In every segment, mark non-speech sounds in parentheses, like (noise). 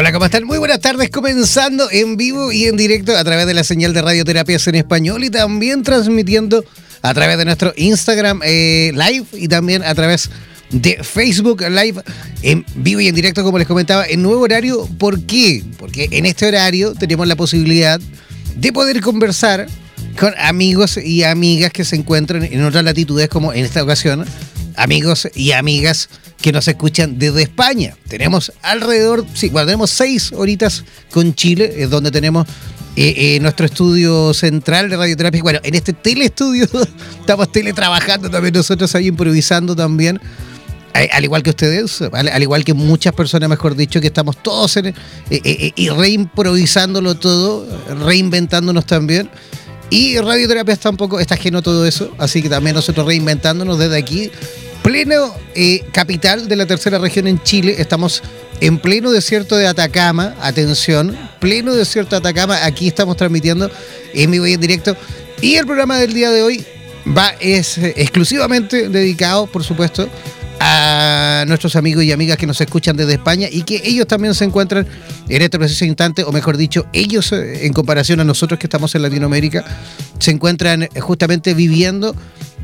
Hola, ¿cómo están? Muy buenas tardes, comenzando en vivo y en directo a través de la señal de radioterapias en español y también transmitiendo a través de nuestro Instagram eh, Live y también a través de Facebook Live en vivo y en directo, como les comentaba, en nuevo horario. ¿Por qué? Porque en este horario tenemos la posibilidad de poder conversar con amigos y amigas que se encuentran en otras latitudes, como en esta ocasión, amigos y amigas que nos escuchan desde España. Tenemos alrededor, sí, bueno, tenemos seis horitas con Chile, es donde tenemos eh, eh, nuestro estudio central de radioterapia. Bueno, en este telestudio (laughs) estamos teletrabajando también nosotros ahí improvisando también. Eh, al igual que ustedes, al, igual que muchas personas, mejor dicho, que estamos todos en, y reimprovisándolo todo, reinventándonos también. Y radioterapia está un poco, está ajeno a todo eso, así que también nosotros reinventándonos desde aquí pleno eh, capital de la tercera región en Chile. Estamos en pleno desierto de Atacama. Atención, pleno desierto de Atacama. Aquí estamos transmitiendo en vivo y en directo. Y el programa del día de hoy va es eh, exclusivamente dedicado, por supuesto, a nuestros amigos y amigas que nos escuchan desde España y que ellos también se encuentran en este preciso instante, o mejor dicho, ellos eh, en comparación a nosotros que estamos en Latinoamérica, se encuentran justamente viviendo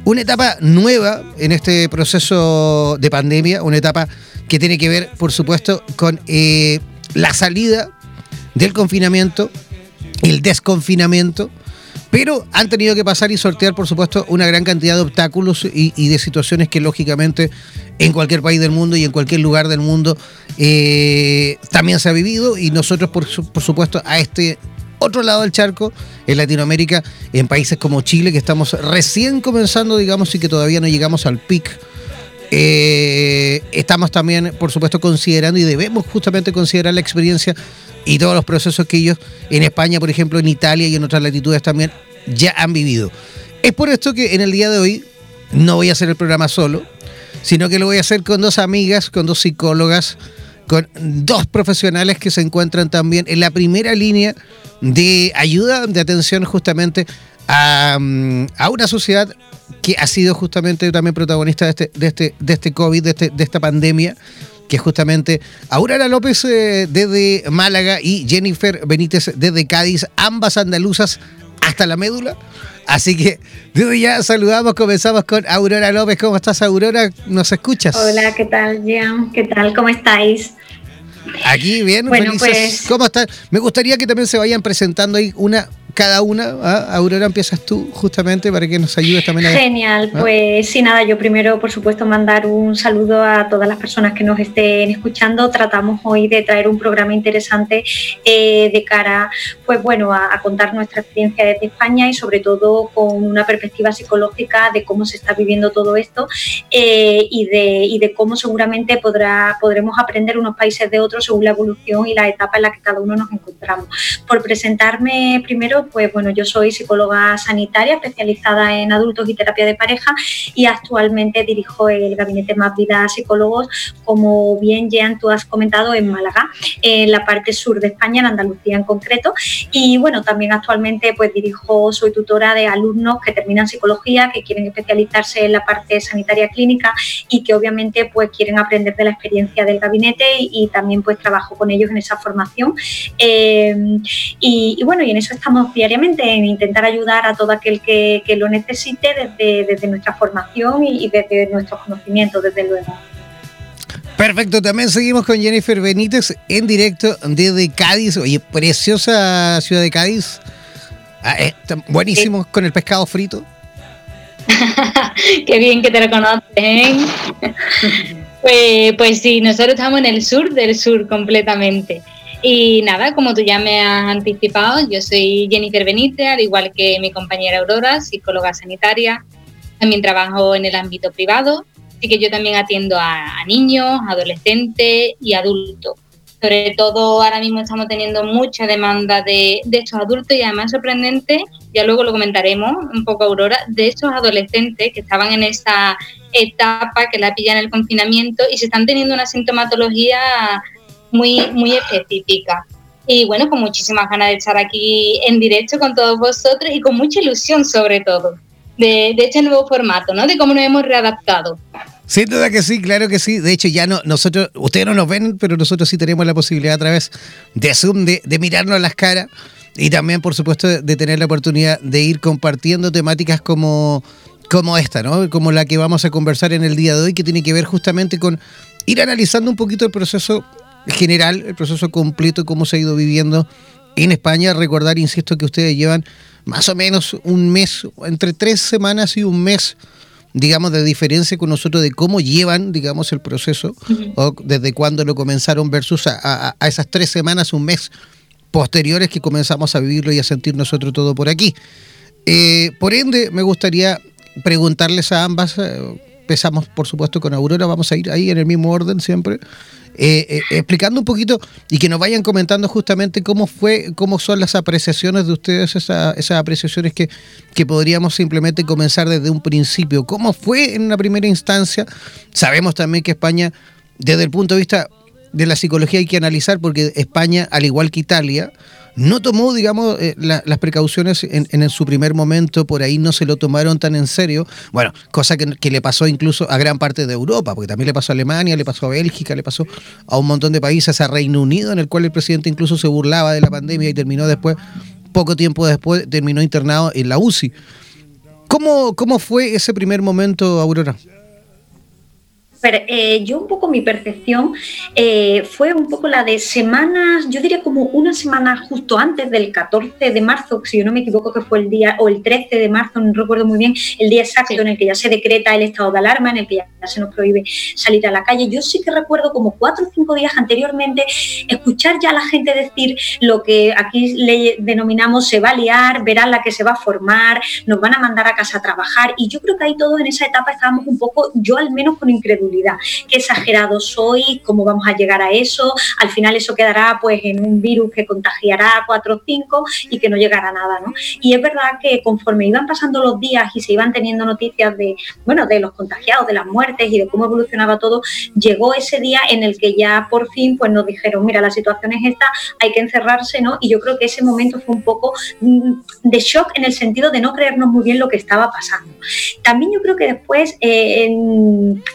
una etapa nueva en este proceso de pandemia, una etapa que tiene que ver, por supuesto, con eh, la salida del confinamiento, el desconfinamiento, pero han tenido que pasar y sortear, por supuesto, una gran cantidad de obstáculos y, de situaciones que, lógicamente, en cualquier país del mundo y en cualquier lugar del mundo eh, también se ha vivido y nosotros, por, por supuesto, a este otro lado del charco, en Latinoamérica, en países como Chile, que estamos recién comenzando, digamos, y que todavía no llegamos al pic. Eh, estamos también, por supuesto, considerando y debemos justamente considerar la experiencia y todos los procesos que ellos en España, por ejemplo, en Italia y en otras latitudes también ya han vivido. Es por esto que en el día de hoy no voy a hacer el programa solo, sino que lo voy a hacer con dos amigas, con dos psicólogas, con dos profesionales que se encuentran también en la primera línea de ayuda, de atención justamente a, mm, una sociedad que ha sido justamente también protagonista de este, de este, de este COVID, de, este, de esta pandemia, que justamente Aurora López eh, desde Málaga y Jennifer Benítez desde Cádiz, ambas andaluzas hasta la médula. Así que desde ya saludamos, comenzamos con Aurora López. ¿Cómo estás, Aurora? ¿Nos escuchas? Hola, ¿qué tal, Jean? ¿Qué tal? ¿Cómo estáis? Aquí bien, bueno, felices. Pues, ¿Cómo están? Me gustaría que también se vayan presentando ahí una cada una. ¿ah? Aurora, empiezas tú justamente para que nos ayudes también a... Genial, ¿ah? pues sí, nada, yo primero, por supuesto, mandar un saludo a todas las personas que nos estén escuchando. Tratamos hoy de traer un programa interesante eh, de cara, pues bueno, a, contar nuestra experiencia desde España y sobre todo con una perspectiva psicológica de cómo se está viviendo todo esto eh, y, de, y de cómo seguramente podrá, podremos aprender unos países de otros según la evolución y la etapa en la que cada uno nos encontramos. Por presentarme primero, pues bueno, yo soy psicóloga sanitaria especializada en adultos y terapia de pareja y actualmente dirijo el gabinete Más Vida Psicólogos, como bien Jean tú has comentado, en Málaga, en la parte sur de España, en Andalucía en concreto. Y bueno, también actualmente pues dirijo, soy tutora de alumnos que terminan psicología, que quieren especializarse en la parte sanitaria clínica y que obviamente pues quieren aprender de la experiencia del gabinete y, también pues trabajo con ellos en esa formación. Eh, y, bueno, y en eso estamos diariamente, en intentar ayudar a todo aquel que, lo necesite desde, nuestra formación y, desde nuestros conocimientos, desde luego. Perfecto, también seguimos con Jennifer Benítez en directo desde Cádiz. Oye, preciosa ciudad de Cádiz. Ah, eh, buenísimo con el pescado frito. (laughs) Qué bien que te reconocen. (laughs) pues, pues sí, nosotros estamos en el sur del sur completamente. Y nada, como tú ya me has anticipado, yo soy Jennifer Benítez, al igual que mi compañera Aurora, psicóloga sanitaria. También trabajo en el ámbito privado, así que yo también atiendo a, niños, adolescentes y adultos. Sobre todo ahora mismo estamos teniendo mucha demanda de, estos adultos y además sorprendente, ya luego lo comentaremos un poco Aurora, de estos adolescentes que estaban en esa etapa que la pillan el confinamiento y se están teniendo una sintomatología muy, muy específica. Y bueno, con muchísimas ganas de estar aquí en directo con todos vosotros y con mucha ilusión sobre todo de, de este nuevo formato, ¿no? De cómo nos hemos readaptado. Sin duda que sí, claro que sí. De hecho, ya no, nosotros, ustedes no nos ven, pero nosotros sí tenemos la posibilidad a través de Zoom de, de mirarnos las caras y también, por supuesto, de, tener la oportunidad de ir compartiendo temáticas como, como esta, ¿no? Como la que vamos a conversar en el día de hoy, que tiene que ver justamente con ir analizando un poquito el proceso general, el proceso completo, cómo se ha ido viviendo en España. Recordar, insisto, que ustedes llevan más o menos un mes, entre tres semanas y un mes, digamos, de diferencia con nosotros de cómo llevan, digamos, el proceso, o desde cuándo lo comenzaron versus a, esas tres semanas, un mes posteriores que comenzamos a vivirlo y a sentir nosotros todo por aquí. Eh, por ende, me gustaría preguntarles a ambas, eh, empezamos por supuesto con Aurora, vamos a ir ahí en el mismo orden siempre. Eh, eh, explicando un poquito y que nos vayan comentando justamente cómo fue, cómo son las apreciaciones de ustedes, esas apreciaciones que, que podríamos simplemente comenzar desde un principio. ¿Cómo fue en una primera instancia? Sabemos también que España, desde el punto de vista de la psicología, hay que analizar, porque España, al igual que Italia, no tomó, digamos, eh, las precauciones en, su primer momento, por ahí no se lo tomaron tan en serio. Bueno, cosa que, le pasó incluso a gran parte de Europa, porque también le pasó a Alemania, le pasó a Bélgica, le pasó a un montón de países, a Reino Unido, en el cual el presidente incluso se burlaba de la pandemia y terminó después, poco tiempo después, terminó internado en la UCI. ¿Cómo, cómo fue ese primer momento, Aurora? Eh, yo un poco mi percepción eh, fue un poco la de semanas, yo diría como una semana justo antes del 14 de marzo, si yo no me equivoco que fue el día, o el 13 de marzo, no recuerdo muy bien, el día exacto en el que ya se decreta el estado de alarma, en el que ya se nos prohíbe salir a la calle. Yo sí que recuerdo como cuatro o cinco días anteriormente escuchar ya a la gente decir lo que aquí le denominamos se va a liar, verán la que se va a formar, nos van a mandar a casa a trabajar y yo creo que ahí todos en esa etapa estábamos un poco, yo al menos con incredulidad qué exagerado soy, cómo vamos a llegar a eso, al final eso quedará pues en un virus que contagiará a 4 o 5 y que no llegará a nada, ¿no? Y es verdad que conforme iban pasando los días y se iban teniendo noticias de, bueno, de los contagiados, de las muertes y de cómo evolucionaba todo, llegó ese día en el que ya por fin pues nos dijeron, mira, la situación es esta, hay que encerrarse, ¿no? Y yo creo que ese momento fue un poco mm, de shock en el sentido de no creernos muy bien lo que estaba pasando. También yo creo que después, eh,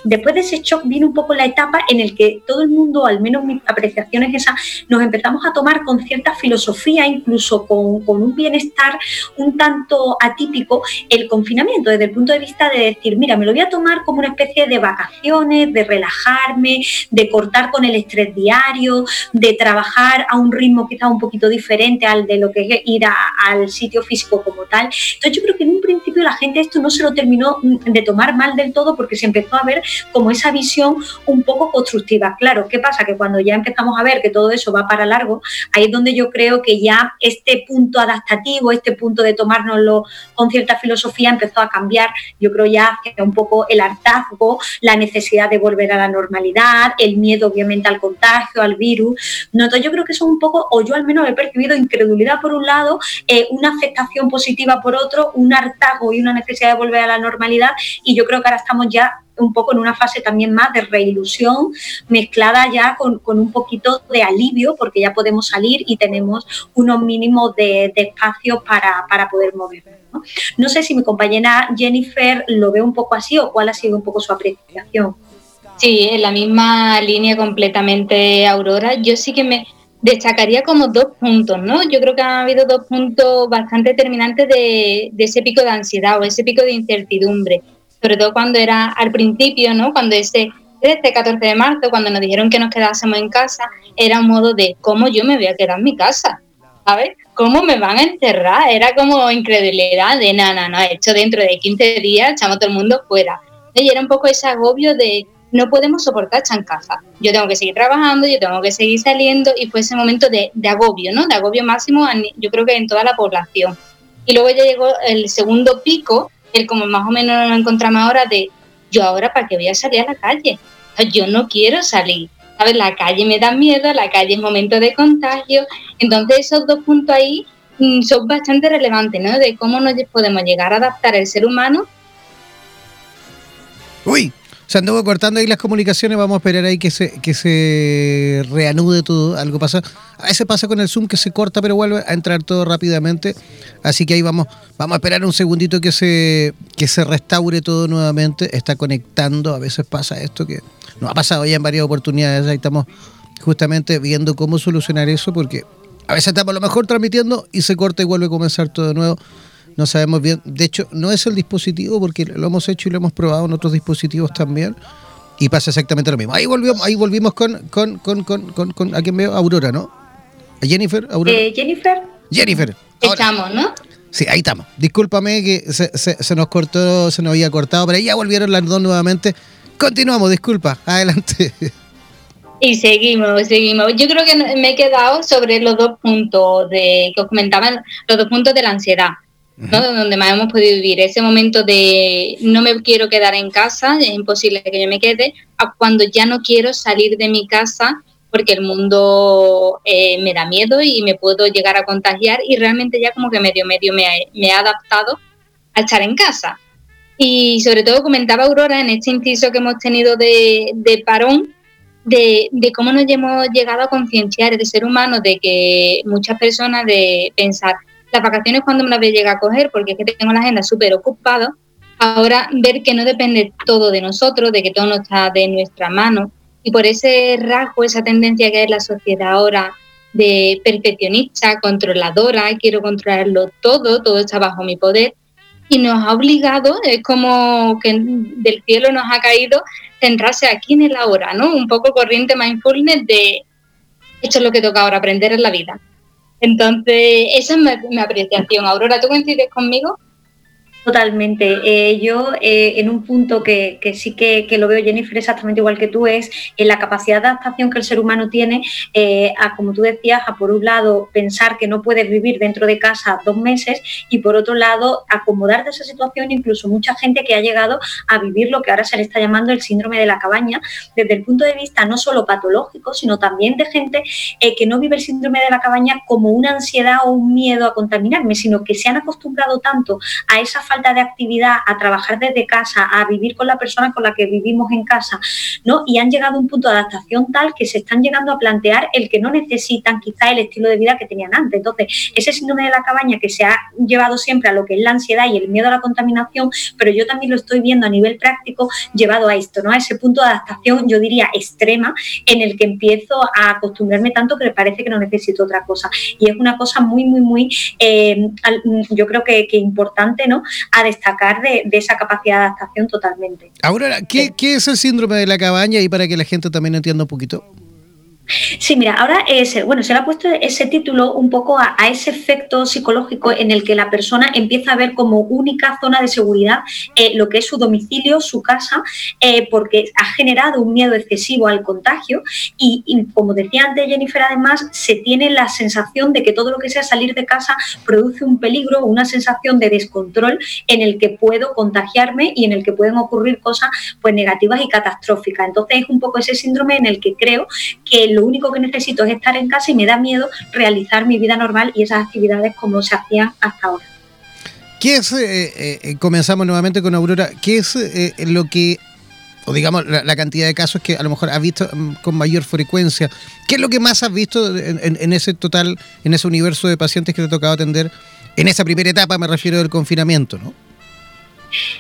después de ese shock vino un poco la etapa en el que todo el mundo, al menos mis apreciaciones esas, nos empezamos a tomar con cierta filosofía, incluso con, con un bienestar un tanto atípico, el confinamiento, desde el punto de vista de decir, mira, me lo voy a tomar como una especie de vacaciones, de relajarme, de cortar con el estrés diario, de trabajar a un ritmo quizá un poquito diferente al de lo que es ir al sitio físico como tal. Entonces yo creo que en un principio la gente esto no se lo terminó de tomar mal del todo porque se empezó a ver como esa visión un poco constructiva. Claro, ¿qué pasa? Que cuando ya empezamos a ver que todo eso va para largo, ahí es donde yo creo que ya este punto adaptativo, este punto de tomárnoslo con cierta filosofía empezó a cambiar. Yo creo ya que un poco el hartazgo, la necesidad de volver a la normalidad, el miedo obviamente al contagio, al virus. No, yo creo que son un poco, o yo al menos he percibido incredulidad por un lado, eh, una aceptación positiva por otro, un hartazgo y una necesidad de volver a la normalidad y yo creo que ahora estamos ya un poco en una fase también más de reilusión, mezclada ya con, un poquito de alivio, porque ya podemos salir y tenemos unos mínimos de, espacio para, poder movernos. ¿no? ¿no? sé si mi compañera Jennifer lo ve un poco así o cuál ha sido un poco su apreciación. Sí, en la misma línea completamente, Aurora. Yo sí que me, destacaría como dos puntos, ¿no? Yo creo que ha habido dos puntos bastante determinantes de, de, ese pico de ansiedad o ese pico de incertidumbre sobre todo cuando era al principio, ¿no? Cuando ese 13, 14 de marzo, cuando nos dijeron que nos quedásemos en casa, era un modo de cómo yo me voy a quedar en mi casa, ¿sabes? ¿Cómo me van a encerrar? Era como incredulidad de, nada, no, esto dentro de 15 días echamos todo el mundo fuera. Y era un poco ese agobio de no podemos soportar casa. Yo tengo que seguir trabajando, yo tengo que seguir saliendo y fue ese momento de, de agobio, ¿no? De agobio máximo, yo creo que en toda la población. Y luego ya llegó el segundo pico, el como más o menos lo encontramos ahora de yo ahora para qué voy a salir a la calle. yo no quiero salir. ¿Sabes? La calle me da miedo, la calle es momento de contagio. Entonces esos dos puntos ahí mm, son bastante relevantes, ¿no? De cómo nos podemos llegar a adaptar el ser humano. Uy, se anduvo cortando ahí las comunicaciones, vamos a esperar ahí que se, que se reanude todo, algo pasa. A veces pasa con el Zoom que se corta, pero vuelve a entrar todo rápidamente. Así que ahí vamos, vamos a esperar un segundito que se, que se restaure todo nuevamente. Está conectando, a veces pasa esto que nos ha pasado ya en varias oportunidades. Ahí estamos justamente viendo cómo solucionar eso, porque a veces estamos a lo mejor transmitiendo y se corta y vuelve a comenzar todo de nuevo no sabemos bien. De hecho, no es el dispositivo porque lo hemos hecho y lo hemos probado en otros dispositivos también. Y pasa exactamente lo mismo. Ahí volvimos, ahí volvimos con, con, con, con, con, a quien veo, Aurora, ¿no? ¿A Jennifer? ¿Aurora? Eh, Jennifer. Jennifer. estamos, ¿no? Sí, ahí estamos. Discúlpame que se, se, nos cortó, se nos había cortado, pero ya volvieron las dos nuevamente. Continuamos, disculpa. Adelante. Y seguimos, seguimos. Yo creo que me he quedado sobre los dos puntos de que os comentaban, los dos puntos de la ansiedad. Donde más hemos podido vivir. Ese momento de no me quiero quedar en casa, es imposible que yo me quede, a cuando ya no quiero salir de mi casa porque el mundo eh, me da miedo y me puedo llegar a contagiar y realmente ya como que medio medio me, me he adaptado a estar en casa. Y sobre todo comentaba Aurora en este inciso que hemos tenido de, de parón, de, de, cómo nos hemos llegado a concienciar el ser humano de que muchas personas de pensar, las vacaciones cuando me las voy a a coger, porque es que tengo la agenda súper ocupada. Ahora ver que no depende todo de nosotros, de que todo no está de nuestra mano. Y por ese rasgo, esa tendencia que en la sociedad ahora de perfeccionista, controladora, quiero controlarlo todo, todo está bajo mi poder. Y nos ha obligado, es como que del cielo nos ha caído centrarse aquí en el ahora, ¿no? Un poco corriente mindfulness de esto es lo que toca ahora aprender en la vida entonces, esa es mi, apreciación. Aurora, ¿tú coincides conmigo? Totalmente. Eh, yo eh, en un punto que, sí que, lo veo, Jennifer, exactamente igual que tú, es en la capacidad de adaptación que el ser humano tiene eh, a, como tú decías, a por un lado pensar que no puedes vivir dentro de casa dos meses y por otro lado acomodarte a esa situación, incluso mucha gente que ha llegado a vivir lo que ahora se le está llamando el síndrome de la cabaña, desde el punto de vista no solo patológico, sino también de gente que no vive el síndrome de la cabaña como una ansiedad o un miedo a contaminarme, sino que se han acostumbrado tanto a esa falta de actividad, a trabajar desde casa, a vivir con la persona con la que vivimos en casa, ¿no? Y han llegado a un punto de adaptación tal que se están llegando a plantear el que no necesitan quizá el estilo de vida que tenían antes. Entonces, ese síndrome de la cabaña que se ha llevado siempre a lo que es la ansiedad y el miedo a la contaminación, pero yo también lo estoy viendo a nivel práctico llevado a esto, ¿no? A ese punto de adaptación, yo diría, extrema, en el que empiezo a acostumbrarme tanto que me parece que no necesito otra cosa. Y es una cosa muy, muy, muy, eh, yo creo que, que importante, ¿no? A destacar de, esa capacidad de adaptación totalmente. Ahora, ¿qué, es el síndrome de la cabaña y para que la gente también entienda un poquito? Sí, mira, ahora es, bueno, se le ha puesto ese título un poco a, ese efecto psicológico en el que la persona empieza a ver como única zona de seguridad eh, lo que es su domicilio, su casa, eh, porque ha generado un miedo excesivo al contagio y, como decía antes Jennifer, además se tiene la sensación de que todo lo que sea salir de casa produce un peligro, una sensación de descontrol en el que puedo contagiarme y en el que pueden ocurrir cosas pues negativas y catastróficas. Entonces es un poco ese síndrome en el que creo que lo único que necesito es estar en casa y me da miedo realizar mi vida normal y esas actividades como se hacían hasta ahora. ¿Qué es, eh, eh, comenzamos nuevamente con Aurora, qué es eh, lo que, o digamos, la, cantidad de casos que a lo mejor has visto mm, con mayor frecuencia? ¿Qué es lo que más has visto en, ese total, en ese universo de pacientes que te ha tocado atender en esa primera etapa, me refiero del confinamiento, ¿no?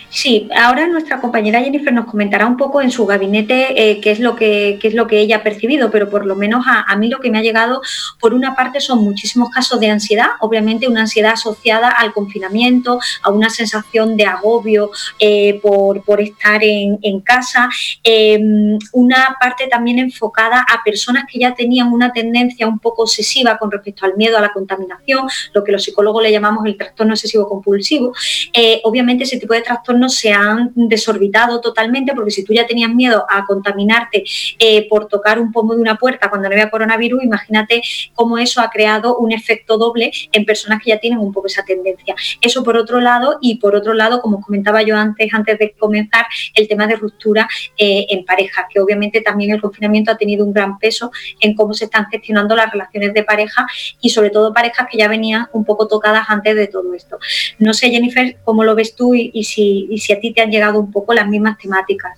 Sí, ahora nuestra compañera Jennifer nos comentará un poco en su gabinete eh, qué, es lo que, es lo que ella ha percibido, pero por lo menos a, mí lo que me ha llegado, por una parte, son muchísimos casos de ansiedad, obviamente una ansiedad asociada al confinamiento, a una sensación de agobio eh, por, estar en, casa, em, una parte también enfocada a personas que ya tenían una tendencia un poco obsesiva con respecto al miedo a la contaminación, lo que los psicólogos le llamamos el trastorno obsesivo compulsivo. Eh, obviamente ese tipo de trastornos se han desorbitado totalmente porque si tú ya tenías miedo a contaminarte eh, por tocar un pomo de una puerta cuando no había coronavirus, imagínate cómo eso ha creado un efecto doble en personas que ya tienen un poco esa tendencia. Eso por otro lado y por otro lado, como comentaba yo antes, antes de comenzar, el tema de ruptura eh, en pareja, que obviamente también el confinamiento ha tenido un gran peso en cómo se están gestionando las relaciones de pareja y sobre todo parejas que ya venían un poco tocadas antes de todo esto. No sé, Jennifer, cómo lo ves tú y, si, si a ti te han llegado un poco las mismas temáticas.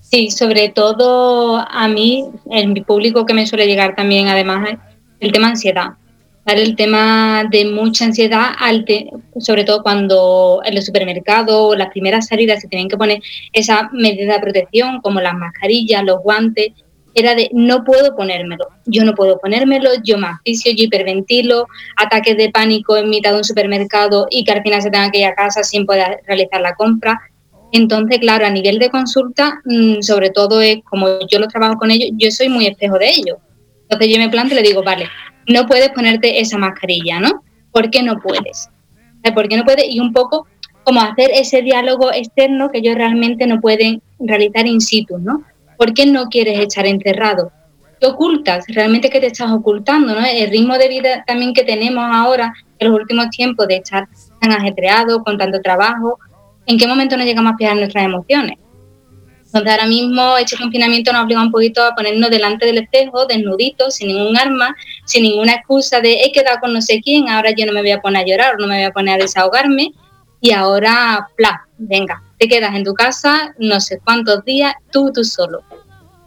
Sí, sobre todo a mí, en mi público que me suele llegar también, además, el tema ansiedad. El tema de mucha ansiedad, sobre todo cuando en los supermercados, las primeras salidas se tienen que poner esa medida de protección, como las mascarillas, los guantes, era de no puedo ponérmelo, yo no puedo ponérmelo, yo me asfixio, yo hiperventilo, ataques de pánico en mitad de un supermercado y que al final se tenga que ir a casa sin poder realizar la compra. Entonces, claro, a nivel de consulta, mm, sobre todo es como yo lo trabajo con ellos, yo soy muy espejo de ellos. Entonces yo me planteo y le digo, vale, no puedes ponerte esa mascarilla, ¿no? ¿Por qué no puedes? ¿Por qué no puedes? Y un poco como hacer ese diálogo externo que ellos realmente no pueden realizar in situ, ¿no? ¿Por qué no quieres estar encerrado? ¿Qué ocultas? ¿Realmente qué te estás ocultando? ¿no? El ritmo de vida también que tenemos ahora, en los últimos tiempos, de estar tan ajetreado, con tanto trabajo, ¿en qué momento nos llegamos a fijar nuestras emociones? Entonces ahora mismo este confinamiento nos obliga un poquito a ponernos delante del espejo, desnuditos, sin ningún arma, sin ninguna excusa de he quedado con no sé quién, ahora yo no me voy a poner a llorar, no me voy a poner a desahogarme y ahora, pla, venga, te quedas en tu casa no sé cuántos días, tú, tú solo.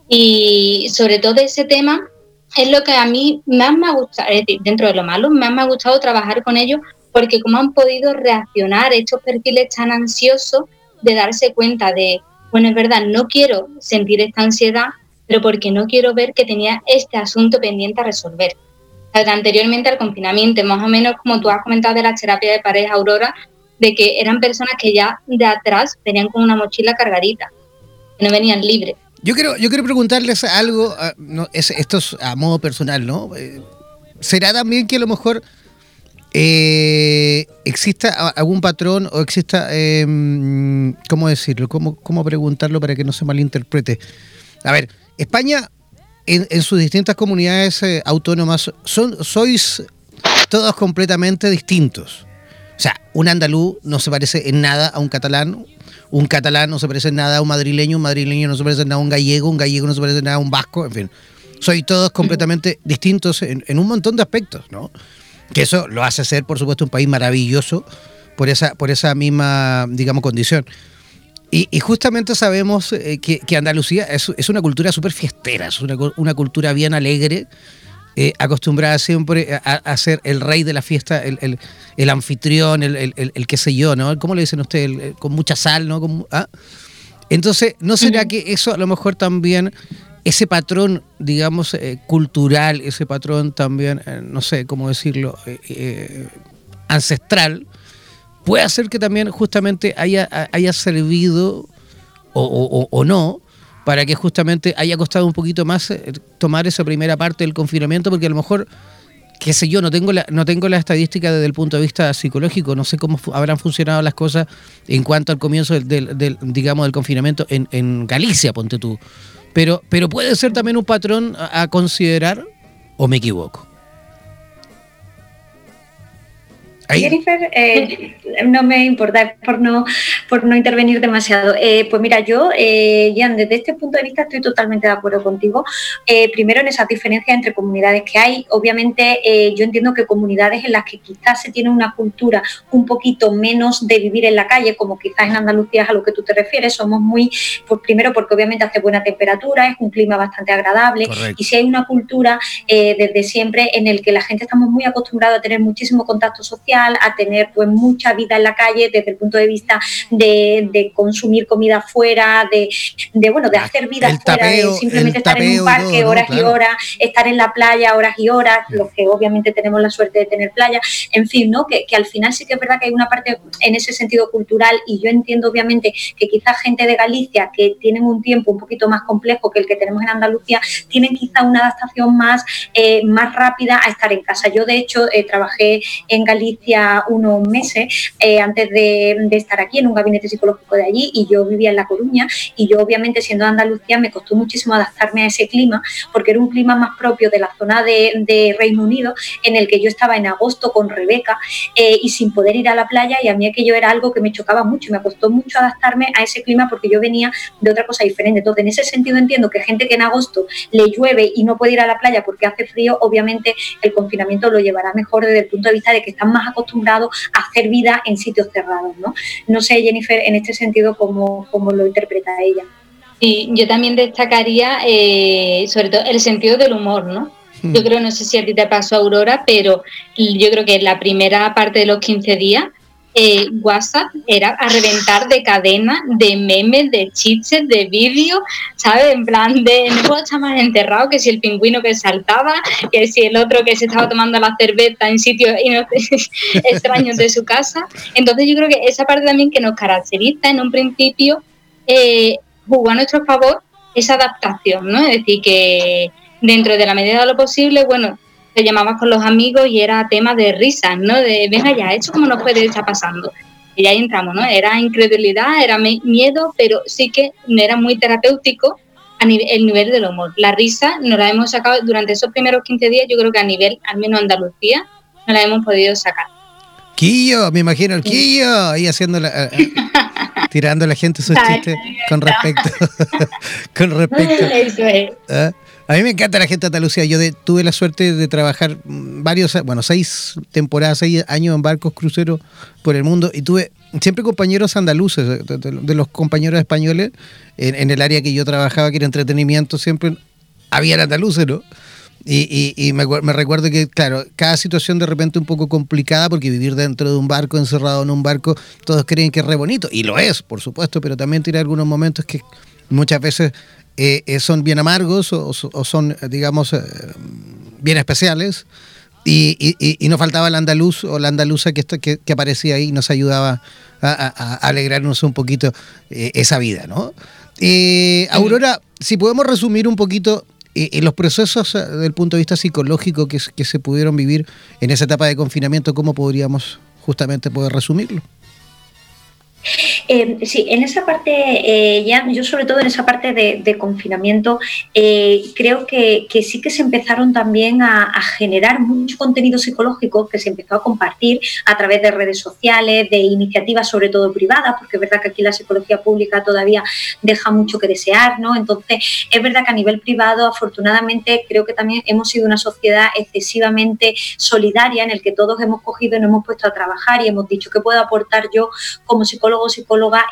Y sobre todo ese tema es lo que a mí más me ha gustado, dentro de lo malo, más me ha gustado trabajar con ellos porque cómo han podido reaccionar estos perfiles tan ansiosos de darse cuenta de, bueno, es verdad, no quiero sentir esta ansiedad, pero porque no quiero ver que tenía este asunto pendiente a resolver. anteriormente al confinamiento, más o menos como tú has comentado de la terapia de pareja, Aurora, de que eran personas que ya de atrás venían con una mochila cargadita, que no venían libres. Yo quiero, yo quiero preguntarles algo, ah, esto es a modo personal, ¿no? Eh, ¿Será también que a lo mejor eh, exista algún patrón o exista, em, ¿cómo decirlo? ¿Cómo, ¿Cómo preguntarlo para que no se malinterprete? A ver, España en, sus distintas comunidades eh, autónomas son, sois todos completamente distintos. O sea, un andaluz no se parece en nada a un catalán, un catalán no se parece en nada a un madrileño, un madrileño no se parece en nada a un gallego, un gallego no se parece en nada a un vasco, en fin. Soy todos completamente distintos en, un montón de aspectos, ¿no? Que eso lo hace ser, por supuesto, un país maravilloso por esa, por esa misma, digamos, condición. Y, justamente sabemos eh, que, Andalucía es, una cultura súper fiestera, es una, una, cultura bien alegre, eh, acostumbrada siempre a, ser el rey de la fiesta, el, anfitrión, el, qué sé yo, ¿no? ¿Cómo le dicen ustedes? con mucha sal, ¿no? ¿ah? Entonces, ¿no será que eso a lo mejor también, ese patrón, digamos, eh, cultural, ese patrón también, eh, no sé cómo decirlo, ancestral, puede hacer que también justamente haya, haya servido o, o no para que justamente haya costado un poquito más eh, tomar esa primera parte del confinamiento, porque a lo mejor qué sé yo, no tengo la, no tengo la estadística desde el punto de vista psicológico, no sé cómo habrán funcionado las cosas en cuanto al comienzo del, digamos, del confinamiento en, en, Galicia, ponte tú. Pero, pero puede ser también un patrón a considerar, o me equivoco. Jennifer, eh, no me importa por no, por no intervenir demasiado. Eh, pues mira, yo, eh, Jan, desde este punto de vista estoy totalmente de acuerdo contigo. primero en esas diferencias entre comunidades que hay. Obviamente yo entiendo que comunidades en las que quizás se tiene una cultura un poquito menos de vivir en la calle, como quizás en Andalucía es a lo que tú te refieres, somos muy, pues primero porque obviamente hace buena temperatura, es un clima bastante agradable y si hay una cultura desde siempre en el que la gente estamos muy acostumbrados a tener muchísimo contacto social, a tener pues mucha vida en la calle desde el punto de vista de, consumir comida fuera, de, bueno, de hacer vida fuera, de simplemente estar en un parque horas y horas, estar en la playa horas y horas, los que obviamente tenemos la suerte de tener playa, en fin, ¿no? Que, al final sí que es verdad que hay una parte en ese sentido cultural y yo entiendo obviamente que quizás gente de Galicia que tienen un tiempo un poquito más complejo que el que tenemos en Andalucía, tienen quizá una adaptación más, eh, más rápida a estar en casa. Yo de hecho eh, trabajé en Galicia unos meses eh, antes de, estar aquí en un gabinete psicológico de allí y yo vivía en La Coruña y yo obviamente siendo de Andalucía me costó muchísimo adaptarme a ese clima porque era un clima más propio de la zona de, Reino Unido en el que yo estaba en agosto con Rebeca eh, y sin poder ir a la playa y a mí aquello era algo que me chocaba mucho me costó mucho adaptarme a ese clima porque yo venía de otra cosa diferente. Entonces en ese sentido entiendo que gente que en agosto le llueve y no puede ir a la playa porque hace frío, obviamente el confinamiento lo llevará mejor desde el punto de vista de que están más acostumbrado a hacer vida en sitios cerrados, ¿no? No sé, Jennifer, en este sentido, cómo, cómo lo interpreta ella. Sí, yo también destacaría eh, sobre todo el sentido del humor, ¿no? Hmm. Yo creo, no sé si a ti te pasó, Aurora, pero yo creo que la primera parte de los 15 días eh, WhatsApp era a reventar de cadena, de memes, de chistes, de vídeos, ¿sabes? En plan de no puedo estar más enterrado que si el pingüino que saltaba, que si el otro que se estaba tomando la cerveza en sitios (laughs) (laughs) extraños de su casa. Entonces yo creo que esa parte también que nos caracteriza en un principio eh, jugó a nuestro favor esa adaptación, ¿no? Es decir, que dentro de la medida de lo posible, bueno, te llamabas con los amigos y era tema de risas, ¿no? De, venga ya, ¿esto cómo nos puede estar pasando? Y ahí entramos, ¿no? Era incredulidad, era miedo, pero sí que era muy terapéutico a nivel, el nivel del humor. La risa nos la hemos sacado durante esos primeros 15 días, yo creo que a nivel, al menos Andalucía, no la hemos podido sacar. Quillo, me imagino el Quillo, ahí haciendo la, eh, (laughs) tirando a la gente sus chistes con respecto, (laughs) con respecto. Eso es. ¿Ah? A mí me encanta la gente de Andalucía. Yo tuve la suerte de trabajar varios, bueno, seis temporadas, seis años en barcos cruceros por el mundo y tuve siempre compañeros andaluces, de, los compañeros españoles en, el área que yo trabajaba, que era entretenimiento, siempre había andaluces, ¿no? Y, me, recuerdo que, claro, cada situación de repente un poco complicada porque vivir dentro de un barco, encerrado en un barco, todos creen que es re bonito. Y lo es, por supuesto, pero también tiene algunos momentos que muchas veces eh, eh, son bien amargos o, son, digamos, eh, bien especiales. Y, y, no faltaba el andaluz o la andaluza que, que, que aparecía ahí y nos ayudaba a, alegrarnos un poquito esa vida, ¿no? Aurora, si podemos resumir un poquito los procesos del punto de vista psicológico que, que se pudieron vivir en esa etapa de confinamiento, ¿cómo podríamos justamente poder resumirlo? Eh, sí, en esa parte, eh, ya, yo sobre todo en esa parte de, confinamiento, eh, creo que, sí que se empezaron también a, generar mucho contenido psicológico que se empezó a compartir a través de redes sociales, de iniciativas sobre todo privadas, porque es verdad que aquí la psicología pública todavía deja mucho que desear, ¿no? Entonces, es verdad que a nivel privado, afortunadamente, creo que también hemos sido una sociedad excesivamente solidaria en el que todos hemos cogido y nos hemos puesto a trabajar y hemos dicho qué puedo aportar yo como psicólogo o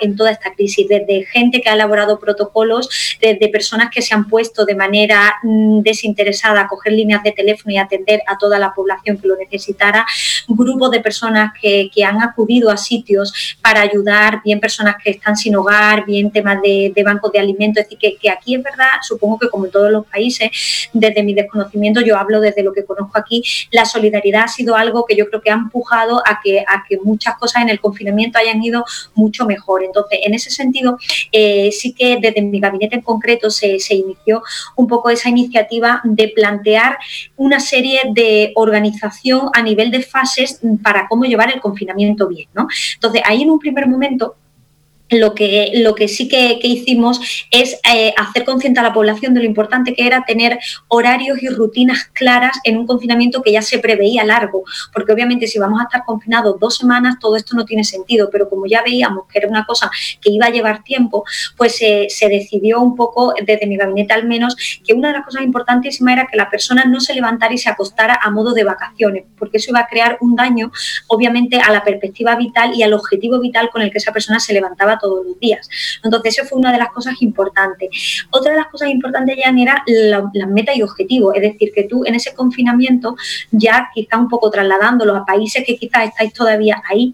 en toda esta crisis, desde gente que ha elaborado protocolos, desde personas que se han puesto de manera mm, desinteresada a coger líneas de teléfono y atender a toda la población que lo necesitara, grupos de personas que, han acudido a sitios para ayudar, bien personas que están sin hogar, bien temas de, bancos de alimentos, es decir, que, aquí es verdad, supongo que como en todos los países, desde mi desconocimiento, yo hablo desde lo que conozco aquí, la solidaridad ha sido algo que yo creo que ha empujado a que, a que muchas cosas en el confinamiento hayan ido mucho mejor Entonces, en ese sentido, eh, sí que desde mi gabinete en concreto se, se inició un poco esa iniciativa de plantear una serie de organización a nivel de fases para cómo llevar el confinamiento bien. ¿no? Entonces, ahí en un primer momento lo que, lo que sí que, hicimos es eh, hacer consciente a la población de lo importante que era tener horarios y rutinas claras en un confinamiento que ya se preveía largo, porque obviamente si vamos a estar confinados dos semanas, todo esto no tiene sentido, pero como ya veíamos que era una cosa que iba a llevar tiempo, pues se decidió un poco, desde mi gabinete al menos, que una de las cosas importantísimas era que la persona no se levantara y se acostara a modo de vacaciones, porque eso iba a crear un daño, obviamente, a la perspectiva vital y al objetivo vital con el que esa persona se levantaba todos los días. Entonces, eso fue una de las cosas importantes. Otra de las cosas importantes, ya era la, meta y objetivo, es decir, que tú en ese confinamiento, ya quizá un poco trasladándolo a países que quizás estáis todavía ahí,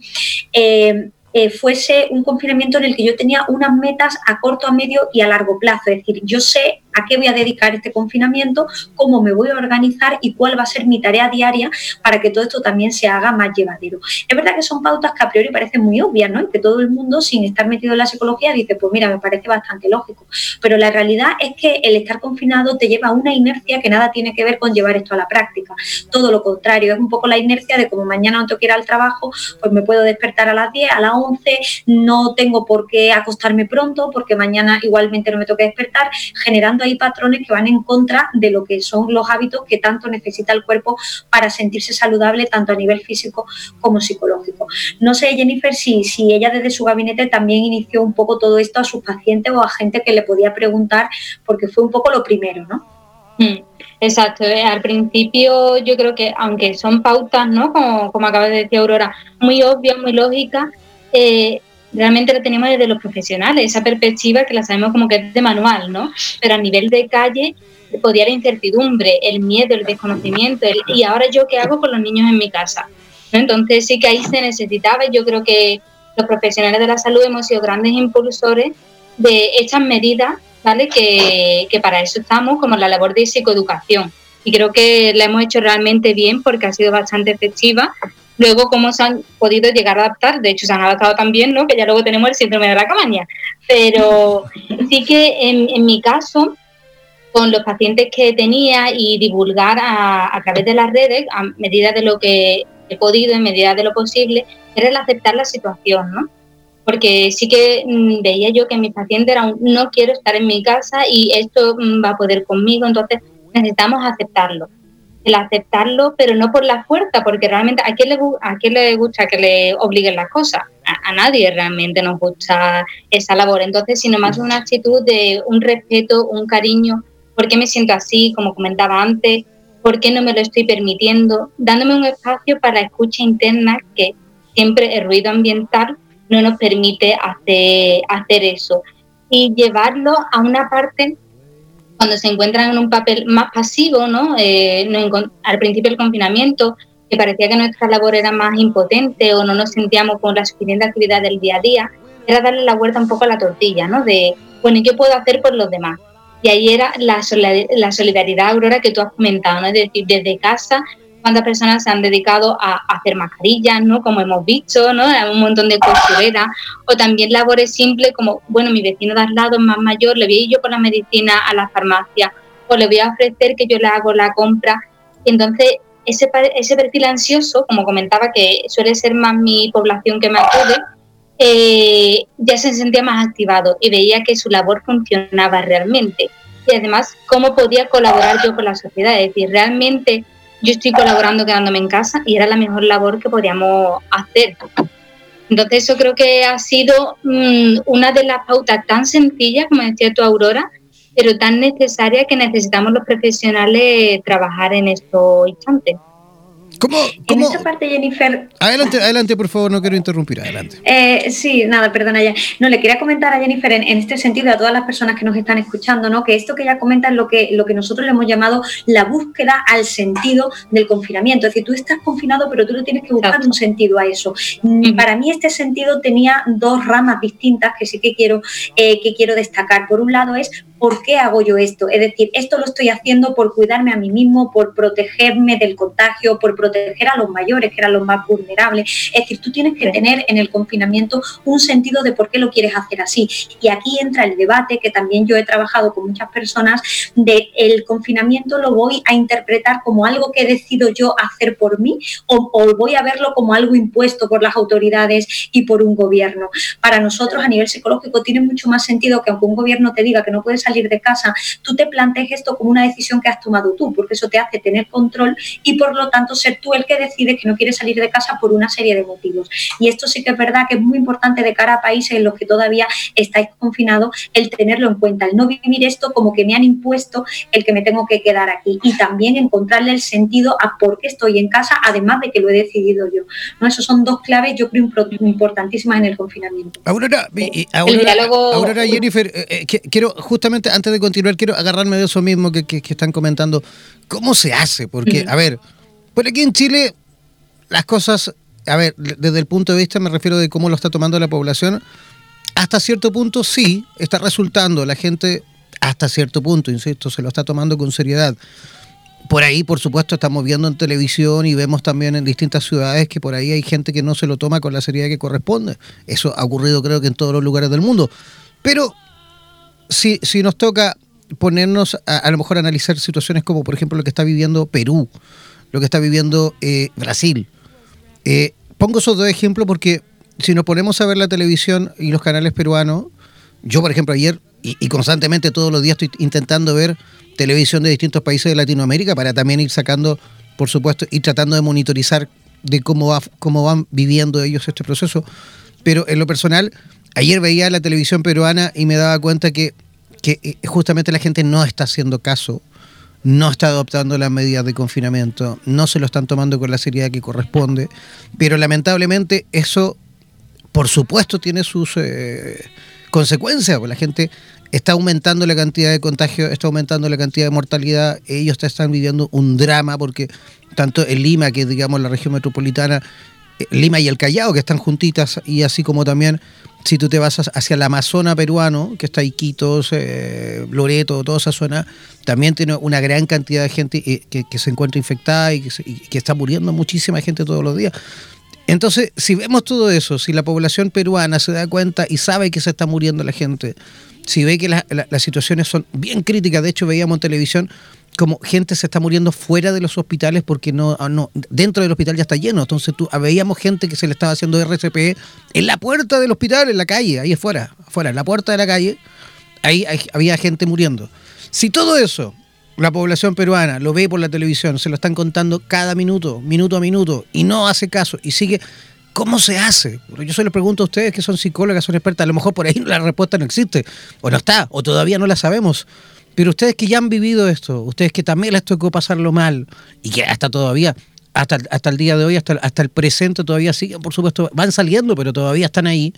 eh, eh, fuese un confinamiento en el que yo tenía unas metas a corto, a medio y a largo plazo. Es decir, yo sé qué voy a dedicar este confinamiento, cómo me voy a organizar y cuál va a ser mi tarea diaria para que todo esto también se haga más llevadero. Es verdad que son pautas que a priori parecen muy obvias, ¿no? Y que todo el mundo, sin estar metido en la psicología, dice, pues mira, me parece bastante lógico. Pero la realidad es que el estar confinado te lleva a una inercia que nada tiene que ver con llevar esto a la práctica. Todo lo contrario, es un poco la inercia de como mañana no tengo que ir al trabajo, pues me puedo despertar a las 10, a las 11, no tengo por qué acostarme pronto porque mañana igualmente no me toca despertar, generando patrones que van en contra de lo que son los hábitos que tanto necesita el cuerpo para sentirse saludable tanto a nivel físico como psicológico. No sé, Jennifer, si, si ella desde su gabinete también inició un poco todo esto a sus pacientes o a gente que le podía preguntar, porque fue un poco lo primero, ¿no? Mm, exacto, eh, al principio yo creo que aunque son pautas, ¿no? Como, como acaba de decir Aurora, muy obvias, muy lógicas, eh, realmente la tenemos desde los profesionales, esa perspectiva que la sabemos como que es de manual, ¿no? Pero a nivel de calle podía la incertidumbre, el miedo, el desconocimiento, y ahora yo qué hago con los niños en mi casa. Entonces sí que ahí se necesitaba y yo creo que los profesionales de la salud hemos sido grandes impulsores de estas medidas, ¿vale? Que, que para eso estamos, como la labor de psicoeducación. Y creo que la hemos hecho realmente bien porque ha sido bastante efectiva Luego, cómo se han podido llegar a adaptar, de hecho se han adaptado también, ¿no? que ya luego tenemos el síndrome de la cabaña. Pero (laughs) sí que en, mi caso, con los pacientes que tenía y divulgar a, través de las redes, a medida de lo que he podido, en medida de lo posible, era el aceptar la situación, ¿no? Porque sí que mm, veía yo que mi paciente era un no quiero estar en mi casa y esto mm, va a poder conmigo, entonces necesitamos aceptarlo el aceptarlo, pero no por la fuerza, porque realmente a quién le, a quién le gusta que le obliguen las cosas. A, nadie realmente nos gusta esa labor. Entonces, sino más una actitud de un respeto, un cariño, ¿por qué me siento así? Como comentaba antes, ¿por qué no me lo estoy permitiendo? Dándome un espacio para escucha interna que siempre el ruido ambiental no nos permite hacer, hacer eso. Y llevarlo a una parte cuando se encuentran en un papel más pasivo, ¿no? Eh, al principio del confinamiento, que parecía que nuestra labor era más impotente o no nos sentíamos con la suficiente actividad del día a día, era darle la vuelta un poco a la tortilla, ¿no? De, bueno, ¿y qué puedo hacer por los demás? Y ahí era la solidaridad, Aurora, que tú has comentado, ¿no? Es decir, desde casa cuántas personas se han dedicado a, hacer mascarillas, ¿no? Como hemos visto, ¿no? un montón de costureras, o también labores simples como, bueno, mi vecino de al lado es más mayor, le voy a ir yo con la medicina a la farmacia, o le voy a ofrecer que yo le hago la compra. Entonces, ese, ese perfil ansioso, como comentaba, que suele ser más mi población que me acude, eh, ya se sentía más activado y veía que su labor funcionaba realmente. Y además, cómo podía colaborar yo con la sociedad. Es decir, realmente yo estoy colaborando quedándome en casa y era la mejor labor que podíamos hacer. Entonces eso creo que ha sido mm, una de las pautas tan sencillas, como decía tu Aurora, pero tan necesaria que necesitamos los profesionales trabajar en estos instantes. ¿Cómo, En esa parte, Jennifer. Adelante, adelante, por favor, no quiero interrumpir. Adelante. Eh, sí, nada, perdona ya. No, le quería comentar a Jennifer en, este sentido, a todas las personas que nos están escuchando, ¿no? Que esto que ella comenta es lo que, lo que nosotros le hemos llamado la búsqueda al sentido del confinamiento. Es decir, tú estás confinado, pero tú no tienes que buscar un sentido a eso. Mm, para mí, este sentido tenía dos ramas distintas que sí que quiero, eh, que quiero destacar. Por un lado, es ¿por qué hago yo esto? Es decir, esto lo estoy haciendo por cuidarme a mí mismo, por protegerme del contagio, por proteger a los mayores, que eran los más vulnerables. Es decir, tú tienes que tener en el confinamiento un sentido de por qué lo quieres hacer así. Y aquí entra el debate que también yo he trabajado con muchas personas de el confinamiento lo voy a interpretar como algo que decido yo hacer por mí o, o voy a verlo como algo impuesto por las autoridades y por un gobierno. Para nosotros a nivel psicológico tiene mucho más sentido que aunque un gobierno te diga que no puedes salir de casa, tú te plantees esto como una decisión que has tomado tú, porque eso te hace tener control y por lo tanto ser tú el que decide que no quieres salir de casa por una serie de motivos. Y esto sí que es verdad que es muy importante de cara a países en los que todavía estáis confinados, el tenerlo en cuenta, el no vivir esto como que me han impuesto el que me tengo que quedar aquí y también encontrarle el sentido a por qué estoy en casa, además de que lo he decidido yo. ¿no? Esos son dos claves, yo creo, importantísimas en el confinamiento. Aurora, Aurora, Jennifer, eh, eh, quiero justamente antes de continuar, quiero agarrarme de eso mismo que, que están comentando. ¿Cómo se hace? Porque, a ver, por aquí en Chile las cosas, a ver, desde el punto de vista me refiero de cómo lo está tomando la población, hasta cierto punto sí, está resultando, la gente hasta cierto punto, insisto, se lo está tomando con seriedad. Por ahí, por supuesto, estamos viendo en televisión y vemos también en distintas ciudades que por ahí hay gente que no se lo toma con la seriedad que corresponde. Eso ha ocurrido creo que en todos los lugares del mundo. Pero si, si nos toca ponernos a, a lo mejor analizar situaciones como por ejemplo lo que está viviendo Perú, lo que está viviendo eh, Brasil. Eh, pongo esos dos ejemplos porque si nos ponemos a ver la televisión y los canales peruanos, yo por ejemplo ayer y, constantemente todos los días estoy intentando ver televisión de distintos países de Latinoamérica para también ir sacando, por supuesto, y tratando de monitorizar de cómo, va, cómo van viviendo ellos este proceso. Pero en lo personal, ayer veía la televisión peruana y me daba cuenta que, eh, justamente la gente no está haciendo caso no está adoptando las medidas de confinamiento, no se lo están tomando con la seriedad que corresponde, pero lamentablemente eso, por supuesto, tiene sus eh, consecuencias, porque la gente está aumentando la cantidad de contagios, está aumentando la cantidad de mortalidad, ellos están viviendo un drama porque tanto en Lima, que es digamos la región metropolitana, Lima y el Callao, que están juntitas, y así como también si tú te vas hacia el Amazonas peruano, que está Iquitos, eh, Loreto, toda esa zona, también tiene una gran cantidad de gente eh, que, se encuentra infectada y que, está muriendo muchísima gente todos los días. Entonces, si vemos todo eso, si la población peruana se da cuenta y sabe que se está muriendo la gente, si ve que las situaciones son bien críticas, de hecho veíamos en televisión como gente se está muriendo fuera de los hospitales porque no, ah, no dentro del hospital ya está lleno. Entonces tú, ah, veíamos gente que se le estaba haciendo RCP en la puerta del hospital, en la calle, ahí afuera, afuera, en la puerta de la calle, ahí había gente muriendo. Si todo eso la población peruana lo ve por la televisión, se lo están contando cada minuto, minuto a minuto, y no hace caso, y sigue, ¿cómo se hace? Yo se lo pregunto a ustedes que son psicólogas, son expertas, a lo mejor por ahí la respuesta no existe, o no está, o todavía no la sabemos. Pero ustedes que ya han vivido esto, ustedes que también les tocó pasarlo mal y que hasta todavía, hasta, hasta el día de hoy, hasta, hasta el presente todavía siguen, por supuesto, van saliendo, pero todavía están ahí.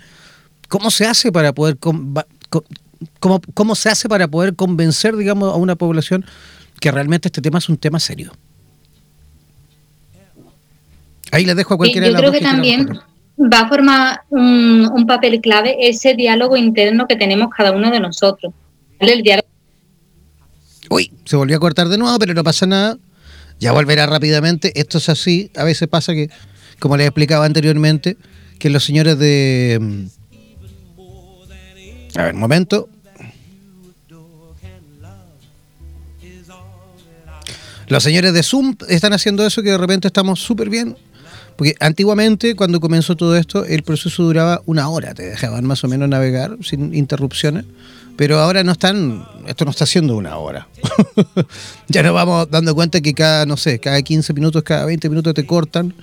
¿Cómo se hace para poder cómo, cómo se hace para poder convencer, digamos, a una población que realmente este tema es un tema serio? Ahí les dejo a cualquiera Yo creo que también va a formar un, un, papel clave ese diálogo interno que tenemos cada uno de nosotros. El diálogo Uy, se volvió a cortar de nuevo, pero no pasa nada. Ya volverá rápidamente. Esto es así. A veces pasa que, como les explicaba anteriormente, que los señores de... Mm, a ver, un momento. Los señores de Zoom están haciendo eso que de repente estamos súper bien. Porque antiguamente, cuando comenzó todo esto, el proceso duraba una hora. Te dejaban más o menos navegar sin interrupciones. Pero ahora no están, esto no está haciendo una hora. (laughs) ya nos vamos dando cuenta que cada, no sé, cada 15 minutos, cada 20 minutos te cortan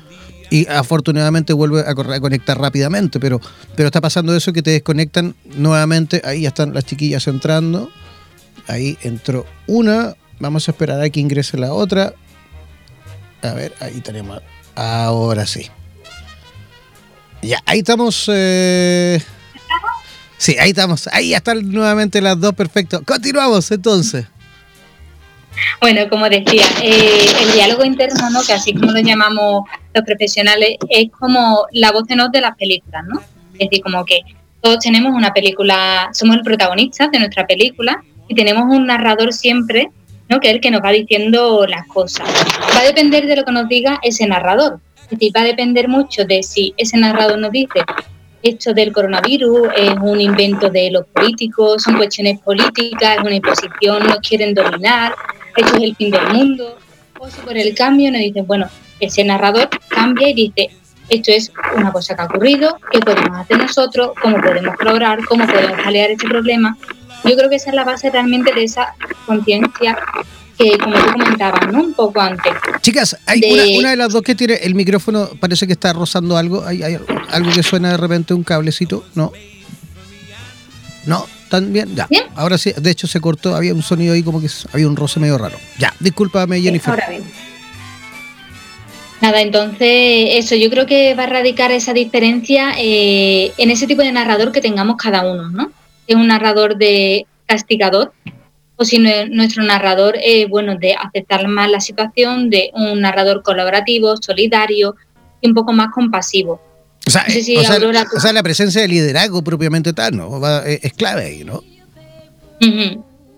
y afortunadamente vuelve a, conectar rápidamente, pero, pero está pasando eso que te desconectan nuevamente, ahí ya están las chiquillas entrando, ahí entró una, vamos a esperar a que ingrese la otra, a ver, ahí tenemos, ahora sí. Ya, ahí estamos... Eh, Sí, ahí estamos. Ahí están nuevamente las dos, perfecto. Continuamos entonces. Bueno, como decía, eh, el diálogo interno, ¿no? que así como lo llamamos los profesionales, es como la voz en off de las películas, ¿no? Es decir, como que todos tenemos una película, somos el protagonista de nuestra película y tenemos un narrador siempre, ¿no? que es el que nos va diciendo las cosas. Va a depender de lo que nos diga ese narrador. Es decir, va a depender mucho de si ese narrador nos dice esto del coronavirus es un invento de los políticos, son cuestiones políticas, es una imposición, nos quieren dominar, esto es el fin del mundo. O si por el cambio nos dicen, bueno, ese narrador cambia y dice, esto es una cosa que ha ocurrido, qué podemos hacer nosotros, cómo podemos lograr, cómo podemos paliar este problema. Yo creo que esa es la base realmente de esa conciencia que, como tú comentabas, ¿no? Un poco antes. Chicas, hay una, de las dos que tiene el micrófono, parece que está rozando algo. Hay, algo que suena de repente un cablecito, ¿no? No, ¿Tan bien? Ya. Ahora sí, de hecho se cortó, había un sonido ahí como que había un roce medio raro. Ya, discúlpame, Jennifer. Ahora bien. Nada, entonces eso, yo creo que va a radicar esa diferencia eh, en ese tipo de narrador que tengamos cada uno, ¿no? Es un narrador de castigador o si nuestro narrador es, bueno, de aceptar más la situación, de un narrador colaborativo, solidario y un poco más compasivo. O sea, o, sea, la presencia de liderazgo propiamente tal, ¿no? es, clave ahí, ¿no?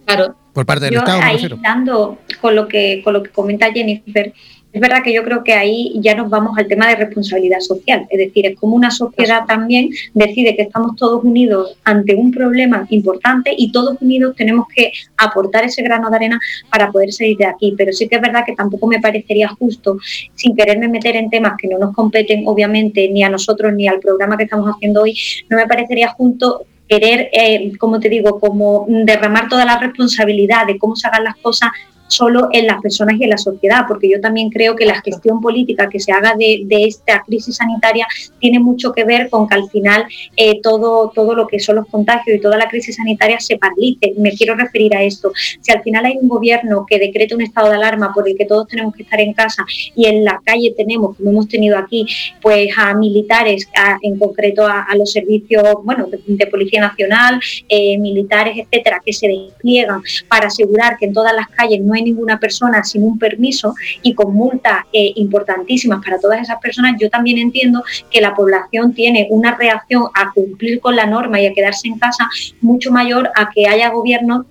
claro. Por parte del Estado. Ahí, dando con lo que con lo que comenta Jennifer, es verdad que yo creo que ahí ya nos vamos al tema de responsabilidad social, es decir, es como una sociedad también decide que estamos todos unidos ante un problema importante y todos unidos tenemos que aportar ese grano de arena para poder salir de aquí. Pero sí que es verdad que tampoco me parecería justo, sin quererme meter en temas que no nos competen, obviamente, ni a nosotros ni al programa que estamos haciendo hoy, no me parecería justo querer, eh, como te digo, como derramar toda la responsabilidad de cómo se hagan las cosas solo en las personas y en la sociedad, porque yo también creo que la gestión política que se haga de, esta crisis sanitaria tiene mucho que ver con que al final eh, todo, todo lo que son los contagios y toda la crisis sanitaria se paralice. Me quiero referir a esto. Si al final hay un gobierno que decreta un estado de alarma por el que todos tenemos que estar en casa y en la calle tenemos, como hemos tenido aquí, pues a militares, en concreto a, los servicios bueno, de, Policía Nacional, eh, militares, etcétera, que se despliegan para asegurar que en todas las calles no hay ninguna persona sin un permiso y con multas eh, importantísimas para todas esas personas, yo también entiendo que la población tiene una reacción a cumplir con la norma y a quedarse en casa mucho mayor a que haya gobiernos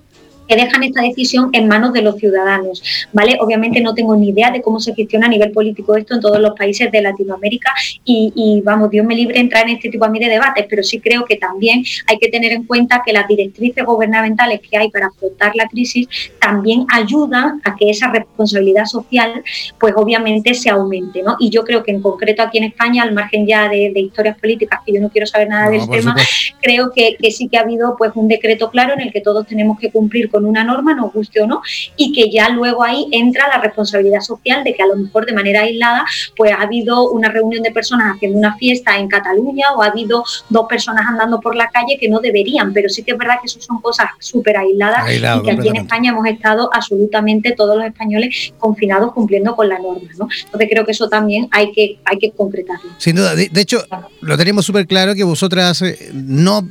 que dejan esta decisión en manos de los ciudadanos, ¿vale? Obviamente no tengo ni idea de cómo se gestiona a nivel político esto en todos los países de Latinoamérica y, vamos, Dios me libre entrar en este tipo de debates, pero sí creo que también hay que tener en cuenta que las directrices gubernamentales que hay para afrontar la crisis también ayudan a que esa responsabilidad social, pues obviamente se aumente, ¿no? Y yo creo que en concreto aquí en España, al margen ya de, historias políticas, que yo no quiero saber nada del tema, creo que, que sí que ha habido pues un decreto claro en el que todos tenemos que cumplir con una norma, nos guste o no, y que ya luego ahí entra la responsabilidad social de que a lo mejor de manera aislada pues ha habido una reunión de personas haciendo una fiesta en Cataluña o ha habido dos personas andando por la calle que no deberían, pero sí que es verdad que eso son cosas súper aisladas y que aquí en España hemos estado absolutamente todos los españoles confinados cumpliendo con la norma, ¿no? Entonces creo que eso también hay que, hay que concretarlo. Sin duda, de, hecho, lo tenemos súper claro que vosotras eh, no,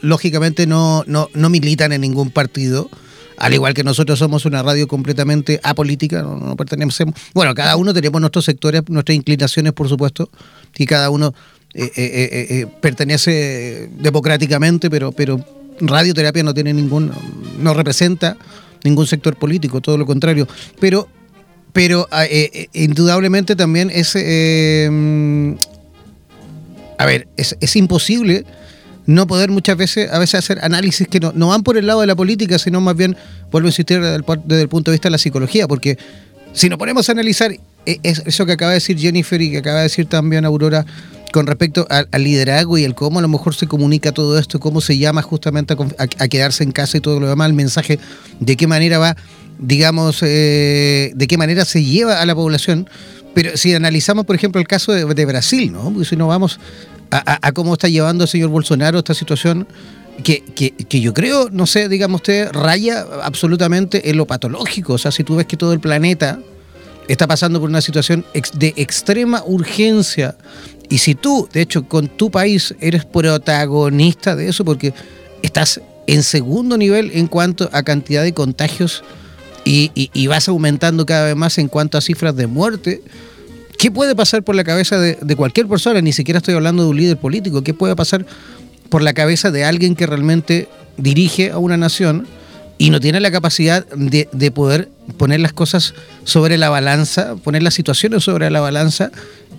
lógicamente no, no, no militan en ningún partido al igual que nosotros somos una radio completamente apolítica, no, pertenecemos. Bueno, cada uno tenemos nuestros sectores, nuestras inclinaciones, por supuesto, y cada uno eh, eh, eh, pertenece democráticamente, pero, pero radioterapia no tiene ningún, no representa ningún sector político, todo lo contrario. Pero, pero indudablemente también es, a ver, es, es imposible no poder muchas veces, a veces hacer análisis que no, no van por el lado de la política, sino más bien, vuelvo a insistir, desde el, punto de vista de la psicología, porque si nos ponemos a analizar e, eso que acaba de decir Jennifer y que acaba de decir también Aurora con respecto al, liderazgo y el cómo a lo mejor se comunica todo esto, cómo se llama justamente a, quedarse en casa y todo lo demás, el mensaje, de qué manera va, digamos, eh, de qué manera se lleva a la población. Pero si analizamos, por ejemplo, el caso de, Brasil, ¿no? Si no vamos a, cómo está llevando el señor Bolsonaro esta situación que, que, yo creo, no sé, digamos usted, raya absolutamente en lo patológico. O sea, si tú ves que todo el planeta está pasando por una situación de extrema urgencia y si tú, de hecho, con tu país eres protagonista de eso porque estás en segundo nivel en cuanto a cantidad de contagios y, y vas aumentando cada vez más en cuanto a cifras de muerte, ¿Qué puede pasar por la cabeza de, cualquier persona? Ni siquiera estoy hablando de un líder político. ¿Qué puede pasar por la cabeza de alguien que realmente dirige a una nación y no tiene la capacidad de, de, poder poner las cosas sobre la balanza, poner las situaciones sobre la balanza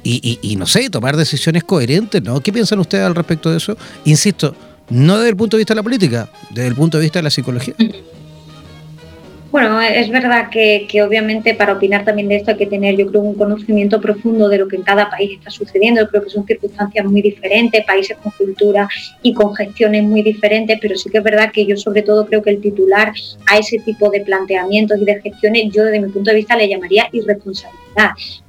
y, y, no sé, tomar decisiones coherentes, ¿no? ¿Qué piensan ustedes al respecto de eso? Insisto, no desde el punto de vista de la política, desde el punto de vista de la psicología. Bueno, es verdad que, obviamente para opinar también de esto hay que tener, yo creo, un conocimiento profundo de lo que en cada país está sucediendo. Yo creo que son circunstancias muy diferentes, países con cultura y con gestiones muy diferentes, pero sí que es verdad que yo sobre todo creo que el titular a ese tipo de planteamientos y de gestiones, yo desde mi punto de vista le llamaría irresponsabilidad.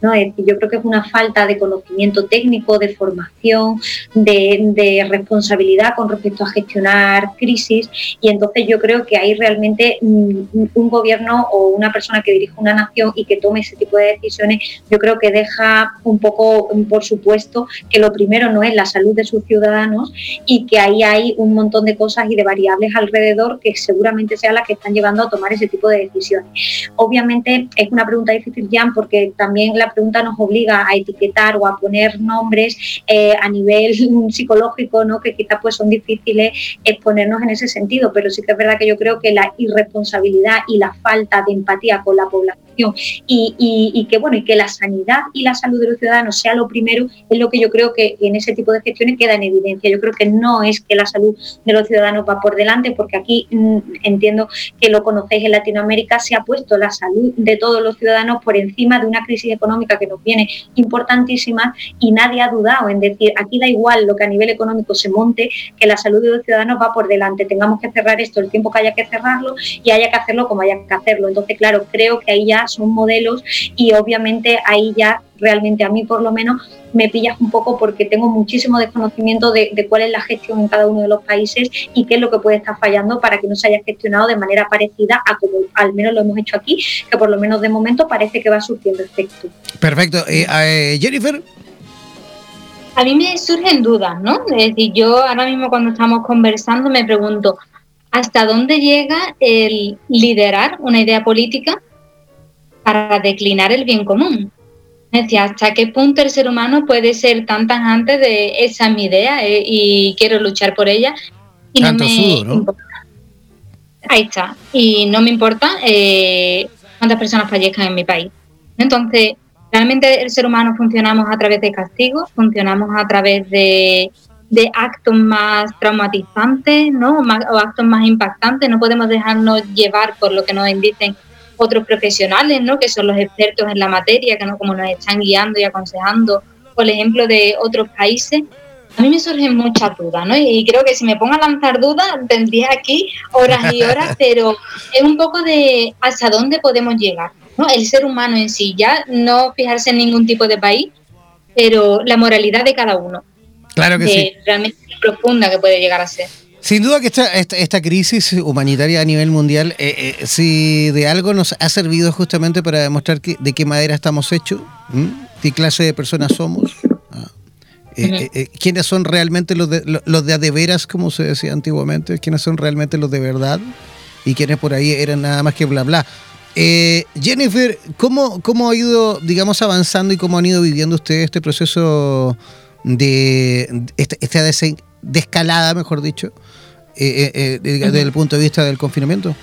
¿no? Es yo creo que es una falta de conocimiento técnico, de formación, de, de responsabilidad con respecto a gestionar crisis y entonces yo creo que hay realmente un gobierno o una persona que dirige una nación y que tome ese tipo de decisiones, yo creo que deja un poco por supuesto que lo primero no es la salud de sus ciudadanos y que ahí hay un montón de cosas y de variables alrededor que seguramente sean las que están llevando a tomar ese tipo de decisiones. Obviamente es una pregunta difícil, Jan, porque también la pregunta nos obliga a etiquetar o a poner nombres eh, a nivel (laughs) psicológico, ¿no? que quizás pues son difíciles exponernos en ese sentido, pero sí que es verdad que yo creo que la irresponsabilidad y la falta de empatía con la población y, que bueno y que la sanidad y la salud de los ciudadanos sea lo primero es lo que yo creo que en ese tipo de gestiones queda en evidencia. Yo creo que no es que la salud de los ciudadanos va por delante, porque aquí mm, entiendo que lo conocéis en Latinoamérica se ha puesto la salud de todos los ciudadanos por encima de una crisis económica que nos viene importantísima y nadie ha dudado en decir aquí da igual lo que a nivel económico se monte, que la salud de los ciudadanos va por delante. Tengamos que cerrar esto el tiempo que haya que cerrarlo y haya que hacerlo como haya que hacerlo. Entonces, claro, creo que ahí ya son modelos y obviamente ahí ya realmente a mí por lo menos me pillas un poco porque tengo muchísimo desconocimiento de, cuál es la gestión en cada uno de los países y qué es lo que puede estar fallando para que no se haya gestionado de manera parecida a como al menos lo hemos hecho aquí, que por lo menos de momento parece que va surgiendo efecto. Perfecto. Eh, eh, Jennifer. A mí me surgen dudas, ¿no? Es decir, yo ahora mismo cuando estamos conversando me pregunto, ¿hasta dónde llega el liderar una idea política para declinar el bien común. Es decir, hasta qué punto el ser humano puede ser tan tajante de esa es mi idea eh, y quiero luchar por ella. Y no me Importa. Ahí está. Y no me importa eh, cuántas personas fallezcan en mi país. Entonces, realmente el ser humano funcionamos a través de castigos, funcionamos a través de, de actos más traumatizantes, ¿no? o actos más impactantes. No podemos dejarnos llevar por lo que nos dicen otros profesionales, ¿no? que son los expertos en la materia, que no como nos están guiando y aconsejando, por ejemplo de otros países, a mí me surgen muchas dudas, ¿no? Y creo que si me pongo a lanzar dudas, tendría aquí horas y horas, (laughs) pero es un poco de hasta dónde podemos llegar, ¿no? El ser humano en sí, ya no fijarse en ningún tipo de país, pero la moralidad de cada uno. Claro que sí. Realmente profunda que puede llegar a ser. Sin duda que esta, esta, crisis humanitaria a nivel mundial, eh, eh, si de algo nos ha servido justamente para demostrar de qué madera estamos hechos, qué clase de personas somos, ah, eh, quiénes son realmente los de, los de a de veras, como se decía antiguamente, quiénes son realmente los de verdad y quiénes por ahí eran nada más que bla bla. Jennifer, ¿cómo, ¿cómo ha ido, digamos, avanzando y cómo han ido viviendo ustedes este proceso de, esta, esta descalada, mejor dicho, eh, eh, eh, desde el punto de vista del confinamiento?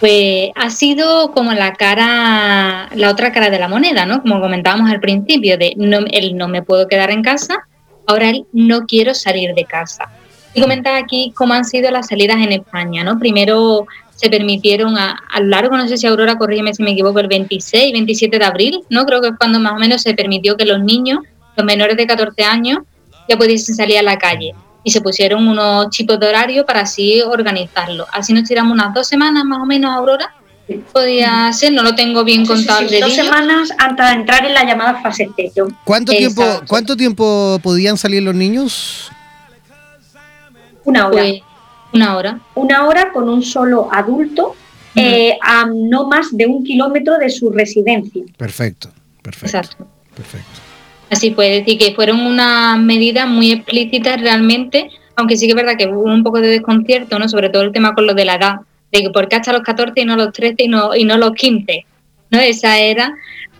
Pues ha sido como la cara, la otra cara de la moneda, ¿no? Como comentábamos al principio, de no, el no me puedo quedar en casa, ahora el no quiero salir de casa. Y comentar aquí cómo han sido las salidas en España, ¿no? Primero se permitieron a, a, lo largo, no sé si Aurora, corrígeme si me equivoco, el 26, 27 de abril, ¿no? Creo que es cuando más o menos se permitió que los niños, los menores de 14 años, ya pudiesen salir a la calle. Y se pusieron unos chipos de horario para así organizarlo. Así nos tiramos unas dos semanas más o menos, Aurora. Podía ser, no lo tengo bien contado. dos semanas antes de entrar en la llamada fase cero. ¿Cuánto tiempo, ¿Cuánto tiempo podían salir los niños? Una hora. Pues, una hora. Una hora con un solo adulto eh, a no más de un kilómetro de su residencia. Perfecto, perfecto. Exacto. Perfecto. Así puede decir que fueron unas medidas muy explícitas realmente, aunque sí que es verdad que hubo un poco de desconcierto, ¿no? Sobre todo el tema con lo de la edad, de que por qué hasta los 14 y no los 13 y no, y no los 15, ¿no? Esa era,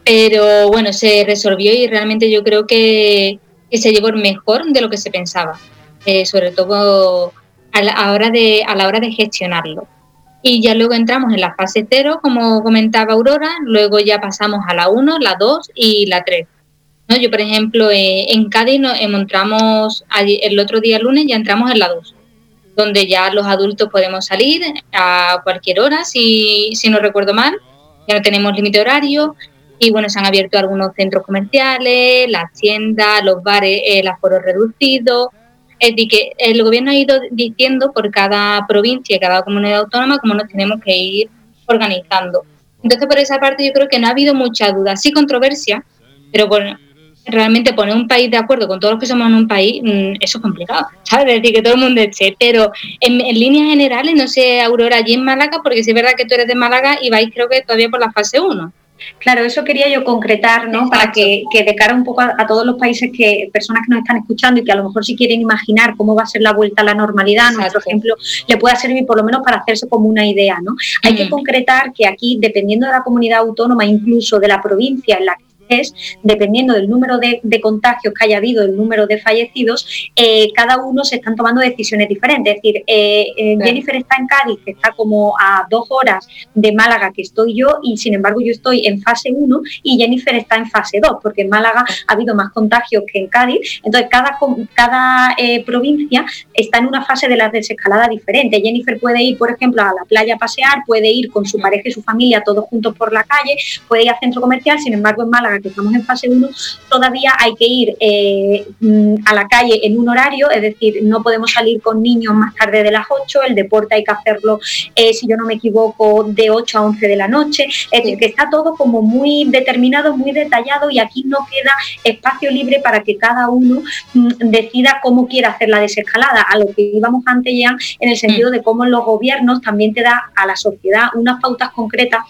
pero bueno, se resolvió y realmente yo creo que, se llevó mejor de lo que se pensaba, eh, sobre todo a la, hora de, a la hora de gestionarlo. y ya luego entramos en la fase 0, como comentaba Aurora, luego ya pasamos a la 1, la 2 y la 3. ¿No? Yo, por ejemplo, eh, en Cádiz nos entramos, el otro día lunes ya entramos en la 2, donde ya los adultos podemos salir a cualquier hora, si, si no recuerdo mal, ya no tenemos límite horario, y bueno, se han abierto algunos centros comerciales, las tiendas, los bares, el aforo reducido, es decir, que el gobierno ha ido diciendo por cada provincia y cada comunidad autónoma cómo nos tenemos que ir organizando. Entonces, por esa parte yo creo que no ha habido mucha duda, sí controversia, pero bueno, realmente poner un país de acuerdo con todos los que somos en un país, mm, eso es complicado, ¿sabes? Es decir, que todo el mundo esté, pero en, líneas generales, no sé, Aurora, allí en Málaga, porque si es verdad que tú eres de Málaga y vais creo que todavía por la fase 1. Claro, eso quería yo concretar, ¿no? Para que, de cara un poco a, todos los países que, personas que nos están escuchando y que a lo mejor si quieren imaginar cómo va a ser la vuelta a la normalidad, nuestro ejemplo le pueda servir por lo menos para hacerse como una idea, ¿no? Hay que concretar que aquí, dependiendo de la comunidad autónoma, incluso de la provincia en la que dependiendo del número de, contagios que haya habido, el número de fallecidos, eh, cada uno se están tomando decisiones diferentes. Es decir, eh, eh, Jennifer está en Cádiz, que está como a dos horas de Málaga que estoy yo, y sin embargo yo estoy en fase 1 y Jennifer está en fase 2, porque en Málaga ha habido más contagios que en Cádiz. Entonces, cada, cada provincia está en una fase de la desescalada diferente. Jennifer puede ir, por ejemplo, a la playa a pasear, puede ir con su pareja y su familia todos juntos por la calle, puede ir al centro comercial, sin embargo en Málaga que estamos en fase 1, todavía hay que ir eh, mm, a la calle en un horario, es decir, no podemos salir con niños más tarde de las 8, el deporte hay que hacerlo, eh, si yo no me equivoco, de 8 a 11 de la noche, es decir, que está todo como muy determinado, muy detallado y aquí no queda espacio libre para que cada uno mm, decida cómo quiere hacer la desescalada, a lo que íbamos antes ya en el sentido mm. de cómo los gobiernos también te da a la sociedad unas pautas concretas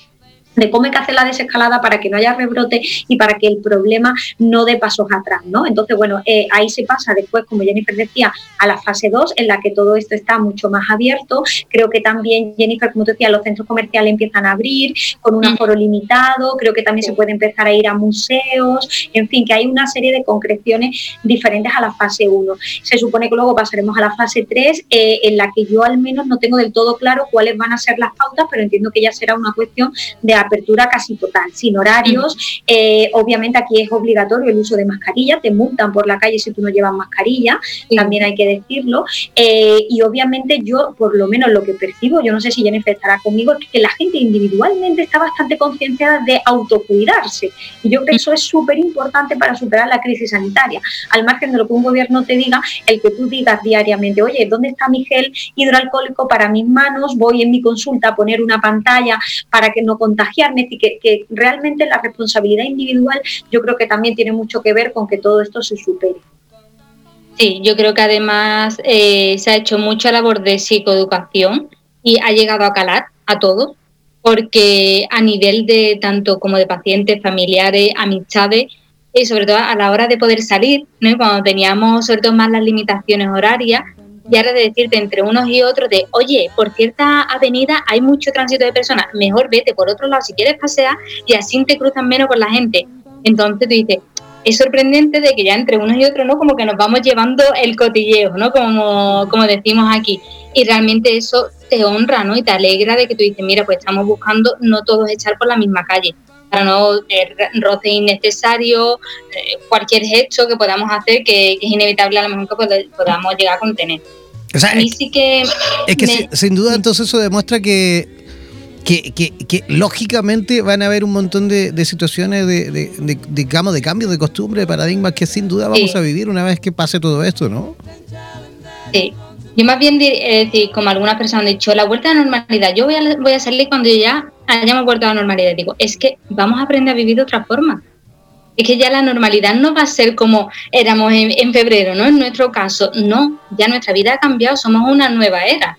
de cómo hay que hacer la desescalada para que no haya rebrote y para que el problema no dé pasos atrás, ¿no? Entonces, bueno, eh, ahí se pasa después, como Jennifer decía, a la fase 2, en la que todo esto está mucho más abierto. Creo que también, Jennifer, como te decía, los centros comerciales empiezan a abrir con un mm. aforo limitado, creo que también se puede empezar a ir a museos, en fin, que hay una serie de concreciones diferentes a la fase 1. Se supone que luego pasaremos a la fase 3, eh, en la que yo al menos no tengo del todo claro cuáles van a ser las pautas, pero entiendo que ya será una cuestión de apertura casi total, sin horarios. Eh, obviamente aquí es obligatorio el uso de mascarilla, te multan por la calle si tú no llevas mascarilla, también hay que decirlo. Eh, y obviamente yo, por lo menos lo que percibo, yo no sé si Jennifer estará conmigo, es que la gente individualmente está bastante concienciada de autocuidarse. Y yo creo que eso es súper importante para superar la crisis sanitaria. Al margen de lo que un gobierno te diga, el que tú digas diariamente, oye, ¿dónde está mi gel hidroalcohólico para mis manos? Voy en mi consulta a poner una pantalla para que no contagie que, realmente la responsabilidad individual yo creo que también tiene mucho que ver con que todo esto se supere. Sí, yo creo que además eh, se ha hecho mucha labor de psicoeducación y ha llegado a calar a todos, porque a nivel de tanto como de pacientes, familiares, amistades, y sobre todo a la hora de poder salir, cuando teníamos sobre todo más las limitaciones horarias, y ahora de decirte entre unos y otros de, oye, por cierta avenida hay mucho tránsito de personas, mejor vete por otro lado si quieres pasear y así te cruzan menos con la gente. Entonces tú dices, es sorprendente de que ya entre unos y otros, ¿no? Como que nos vamos llevando el cotilleo, ¿no? Como, como decimos aquí. Y realmente eso te honra, ¿no? Y te alegra de que tú dices, mira, pues estamos buscando no todos echar por la misma calle, para no tener roce innecesario, eh, cualquier gesto que podamos hacer que, es inevitable a lo mejor que podamos llegar a contener. O sea, es, que, es que sin duda entonces eso demuestra que, que, lógicamente van a haber un montón de, situaciones de, de, digamos, de cambio de costumbre, de paradigmas que sin duda vamos a vivir una vez que pase todo esto, ¿no? Sí. Yo más bien, decir, como algunas personas han dicho, la vuelta a la normalidad. Yo voy a, voy a salir cuando ya hayamos vuelto a la normalidad. Digo, es que vamos a aprender a vivir de otra forma es que ya la normalidad no va a ser como éramos en, febrero, ¿no? En nuestro caso, no, ya nuestra vida ha cambiado, somos una nueva era,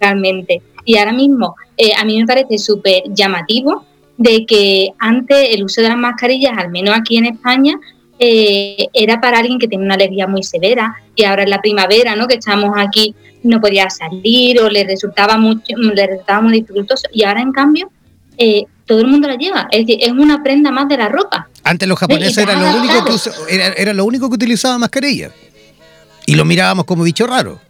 realmente. Y ahora mismo, eh, a mí me parece súper llamativo de que antes el uso de las mascarillas, al menos aquí en España, eh, era para alguien que tenía una alergia muy severa y ahora en la primavera, ¿no? Que estamos aquí, no podía salir o le resultaba mucho, le resultaba muy dificultoso y ahora en cambio eh, todo el mundo la lleva, es decir, es una prenda más de la ropa. Antes los japoneses eran lo, único que era, lo único que utilizaban mascarilla. Y lo mirábamos como bicho raro.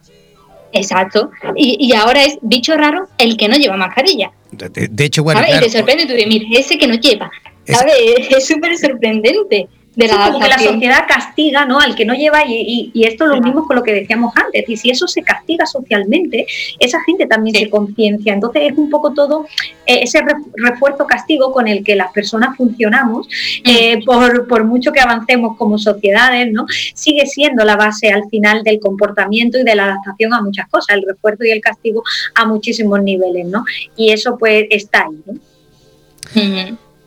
Exacto. Y, ahora es bicho raro el que no lleva mascarilla. De, hecho, bueno. Y te sorprende, tú dices, mira, ese que no lleva. ¿Sabes? (laughs) Es súper sorprendente de la como que la sociedad castiga ¿no? al que no lleva y, esto lo unimos con lo que decíamos antes y si eso se castiga socialmente esa gente también se conciencia entonces es un poco todo eh, ese refuerzo castigo con el que las personas funcionamos mm. eh, por, por, mucho que avancemos como sociedades no sigue siendo la base al final del comportamiento y de la adaptación a muchas cosas el refuerzo y el castigo a muchísimos niveles no y eso pues está ahí ¿no?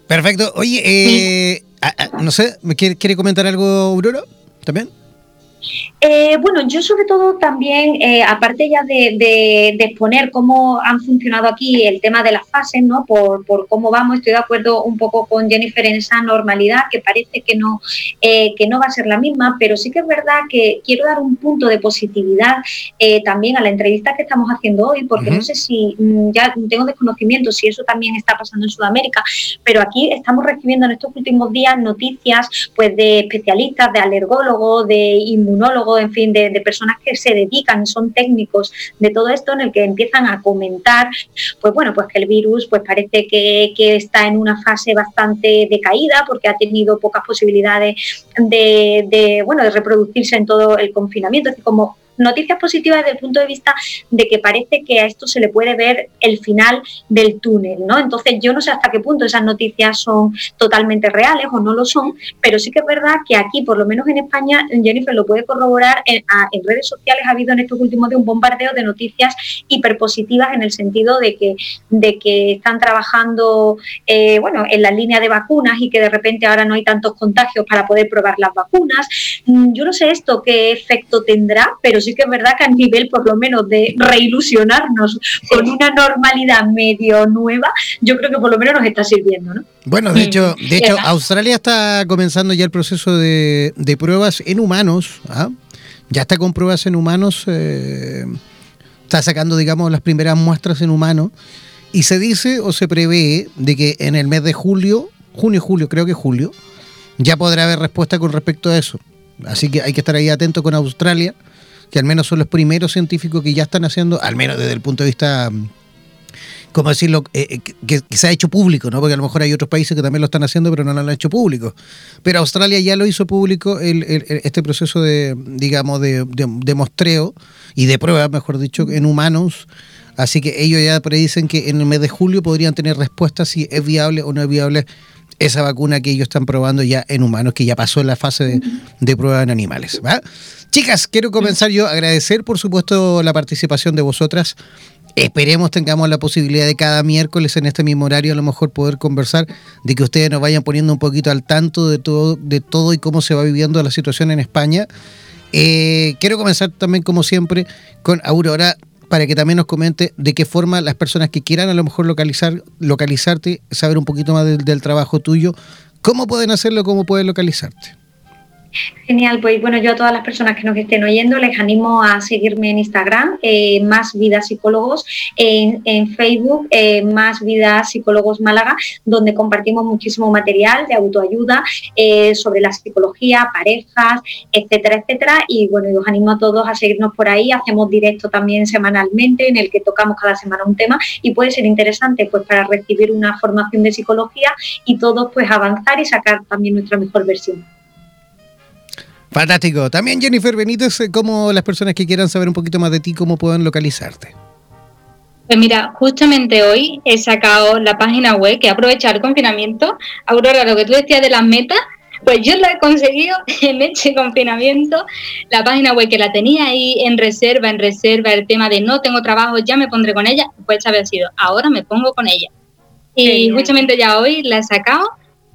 Perfecto. Oye, eh, Ah, ah, no sé, ¿me quiere, quiere comentar algo, Aurora? ¿También? Eh, bueno, yo sobre todo también, eh, aparte ya de, exponer cómo han funcionado aquí el tema de las fases, ¿no? Por, cómo vamos, estoy de acuerdo un poco con Jennifer en esa normalidad que parece que no, eh, que no va a ser la misma, pero sí que es verdad que quiero dar un punto de positividad también a la entrevista que estamos haciendo hoy, porque no sé si mm, ya tengo desconocimiento si eso también está pasando en Sudamérica, pero aquí estamos recibiendo en estos últimos días noticias pues de especialistas, de alergólogos, de inmunólogos, en fin, de, personas que se dedican, son técnicos de todo esto, en el que empiezan a comentar, pues bueno, pues que el virus pues parece que, está en una fase bastante decaída porque ha tenido pocas posibilidades de, de, bueno, de reproducirse en todo el confinamiento, es como noticias positivas desde el punto de vista de que parece que a esto se le puede ver el final del túnel, ¿no? Entonces yo no sé hasta qué punto esas noticias son totalmente reales o no lo son, pero sí que es verdad que aquí, por lo menos en España, Jennifer lo puede corroborar, en, redes sociales ha habido en estos últimos días un bombardeo de noticias hiperpositivas en el sentido de que, de que están trabajando, eh, bueno, en la línea de vacunas y que de repente ahora no hay tantos contagios para poder probar las vacunas. Mm, yo no sé esto qué efecto tendrá, pero sí que es verdad que a nivel por lo menos de reilusionarnos con una normalidad medio nueva, yo creo que por lo menos nos está sirviendo, ¿no? Bueno, de hecho, de hecho Australia está comenzando ya el proceso de, pruebas en humanos, ¿ah? ya está con pruebas en humanos, eh, está sacando, digamos, las primeras muestras en humanos, y se dice o se prevé de que en el mes de julio, junio, julio, creo que julio, ya podrá haber respuesta con respecto a eso. Así que hay que estar ahí atento con Australia que al menos son los primeros científicos que ya están haciendo, al menos desde el punto de vista, ¿cómo decirlo?, eh, eh, que, se ha hecho público, ¿no? Porque a lo mejor hay otros países que también lo están haciendo, pero no lo han hecho público. Pero Australia ya lo hizo público este proceso de, digamos, de, de, mostreo y de prueba, mejor dicho, en humanos. Así que ellos ya predicen que en el mes de julio podrían tener respuesta si es viable o no es viable esa vacuna que ellos están probando ya en humanos, que ya pasó en la fase de, de prueba en animales. ¿va? Chicas, quiero comenzar yo a agradecer, por supuesto, la participación de vosotras. Esperemos tengamos la posibilidad de cada miércoles en este mismo horario a lo mejor poder conversar, de que ustedes nos vayan poniendo un poquito al tanto de todo, de todo y cómo se va viviendo la situación en España. Eh, quiero comenzar también, como siempre, con Aurora para que también nos comente de qué forma las personas que quieran a lo mejor localizar, localizarte, saber un poquito más del trabajo tuyo, cómo pueden hacerlo, cómo pueden localizarte. Genial, pues bueno, yo a todas las personas que nos estén oyendo les animo a seguirme en Instagram, eh, Más Vida Psicólogos, en, Facebook, eh, Más Vida Psicólogos Málaga, donde compartimos muchísimo material de autoayuda eh, sobre la psicología, parejas, etcétera, etcétera. Y bueno, os animo a todos a seguirnos por ahí. Hacemos directo también semanalmente en el que tocamos cada semana un tema y puede ser interesante pues para recibir una formación de psicología y todos pues avanzar y sacar también nuestra mejor versión. Fantástico. También Jennifer Benítez, eh, ¿cómo las personas que quieran saber un poquito más de ti, cómo pueden localizarte? Pues mira, justamente hoy he sacado la página web que aprovecha el confinamiento. Aurora, lo que tú decías de las metas, pues yo lo he conseguido (laughs) en este confinamiento. La página web que la tenía ahí en reserva, en reserva, el tema de no tengo trabajo, ya me pondré con ella, pues había sido, ahora me pongo con ella. Y justamente ya hoy la he sacado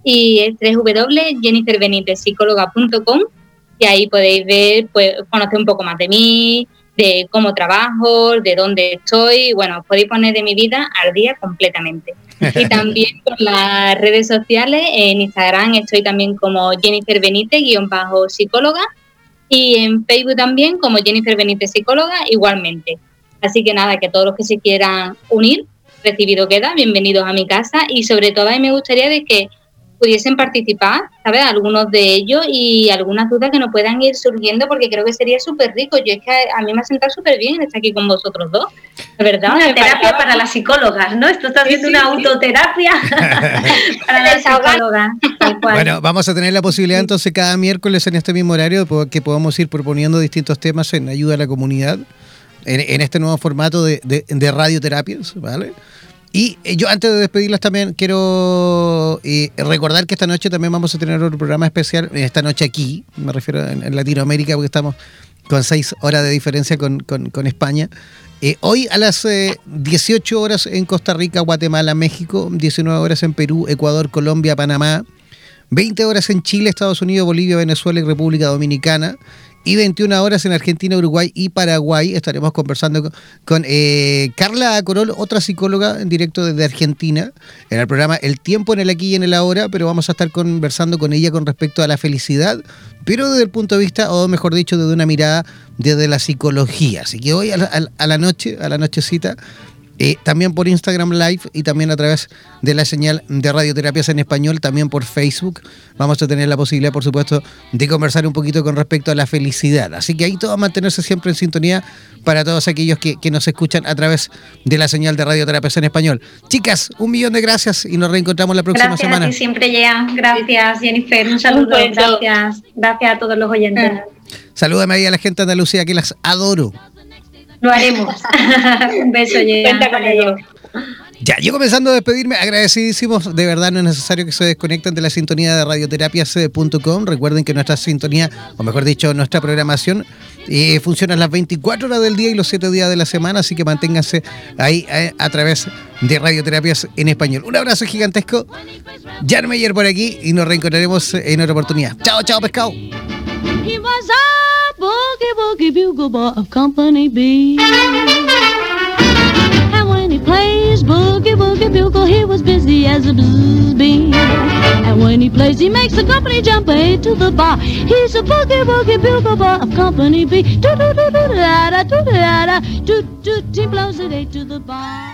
y es www.jenniferbenitezpsicóloga.com y ahí podéis ver, pues, conocer un poco más de mí, de cómo trabajo, de dónde estoy, bueno, podéis poner de mi vida al día completamente. (laughs) Y también con las redes sociales, en Instagram estoy también como Jennifer Benítez, guion bajo psicóloga, y en Facebook también como Jennifer Benítez, psicóloga, igualmente. Así que nada, que todos los que se quieran unir, recibido queda, bienvenidos a mi casa, y sobre todo a mí me gustaría de que pudiesen participar, ¿sabes? Algunos de ellos y algunas dudas que nos puedan ir surgiendo porque creo que sería súper rico. Yo es que a, mí me ha sentado súper bien estar aquí con vosotros dos, de verdad. Una terapia para las psicólogas, ¿no? Esto está haciendo una autoterapia (laughs) para las psicólogas. Bueno, vamos a tener la posibilidad entonces cada miércoles en este mismo horario que podamos ir proponiendo distintos temas en ayuda a la comunidad en, este nuevo formato de, de radioterapias, ¿vale? Y eh, yo antes de despedirlas también quiero eh, recordar que esta noche también vamos a tener otro programa especial, esta noche aquí, me refiero en, Latinoamérica porque estamos con seis horas de diferencia con, España. Eh, hoy a las 18 horas en Costa Rica, Guatemala, México, 19 horas en Perú, Ecuador, Colombia, Panamá, 20 horas en Chile, Estados Unidos, Bolivia, Venezuela y República Dominicana y 21 horas en Argentina, Uruguay y Paraguay. Estaremos conversando con, eh, Carla Corol, otra psicóloga en directo desde Argentina, en el programa El tiempo en el aquí y en el ahora, pero vamos a estar conversando con ella con respecto a la felicidad, pero desde el punto de vista, o mejor dicho, desde una mirada desde la psicología. Así que hoy a la noche, a la nochecita, eh, también por Instagram Live y también a través de la señal de radioterapias en español, también por Facebook. Vamos a tener la posibilidad, por supuesto, de conversar un poquito con respecto a la felicidad. Así que ahí todo a mantenerse siempre en sintonía para todos aquellos que, nos escuchan a través de la señal de radioterapias en español. Chicas, un millón de gracias y nos reencontramos la próxima gracias semana. A siempre llegan. Gracias, Jennifer. Un saludo. Gracias. Gracias a todos los oyentes. Salúdame ahí a la gente de Andalucía que las adoro. Lo haremos. (laughs) Un beso, Cuenta con ello. Ya, yo comenzando a despedirme, agradecidísimos. De verdad, no es necesario que se desconecten de la sintonía de radioterapias.com. Recuerden que nuestra sintonía, o mejor dicho, nuestra programación, eh, funciona las 24 horas del día y los 7 días de la semana, así que manténganse ahí eh, a, través de radioterapias en español. Un abrazo gigantesco. Jan Meyer por aquí y nos reencontraremos en otra oportunidad. Chao, chao, pescado. Boogie woogie bugle boy of Company B. And when he plays boogie woogie bugle, he was busy as a bzz bee. And when he plays, he makes the company jump A to the bar. He's a boogie woogie bugle boy of Company B. Do do do do da da do da da do do. He blows it A to the bar.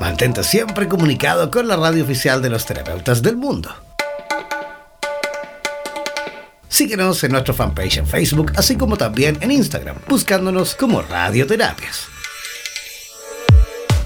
Mantente siempre comunicado con la radio oficial de los terapeutas del mundo. Síguenos en nuestro fanpage en Facebook, así como también en Instagram, buscándonos como Radioterapias.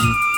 Mm-hmm.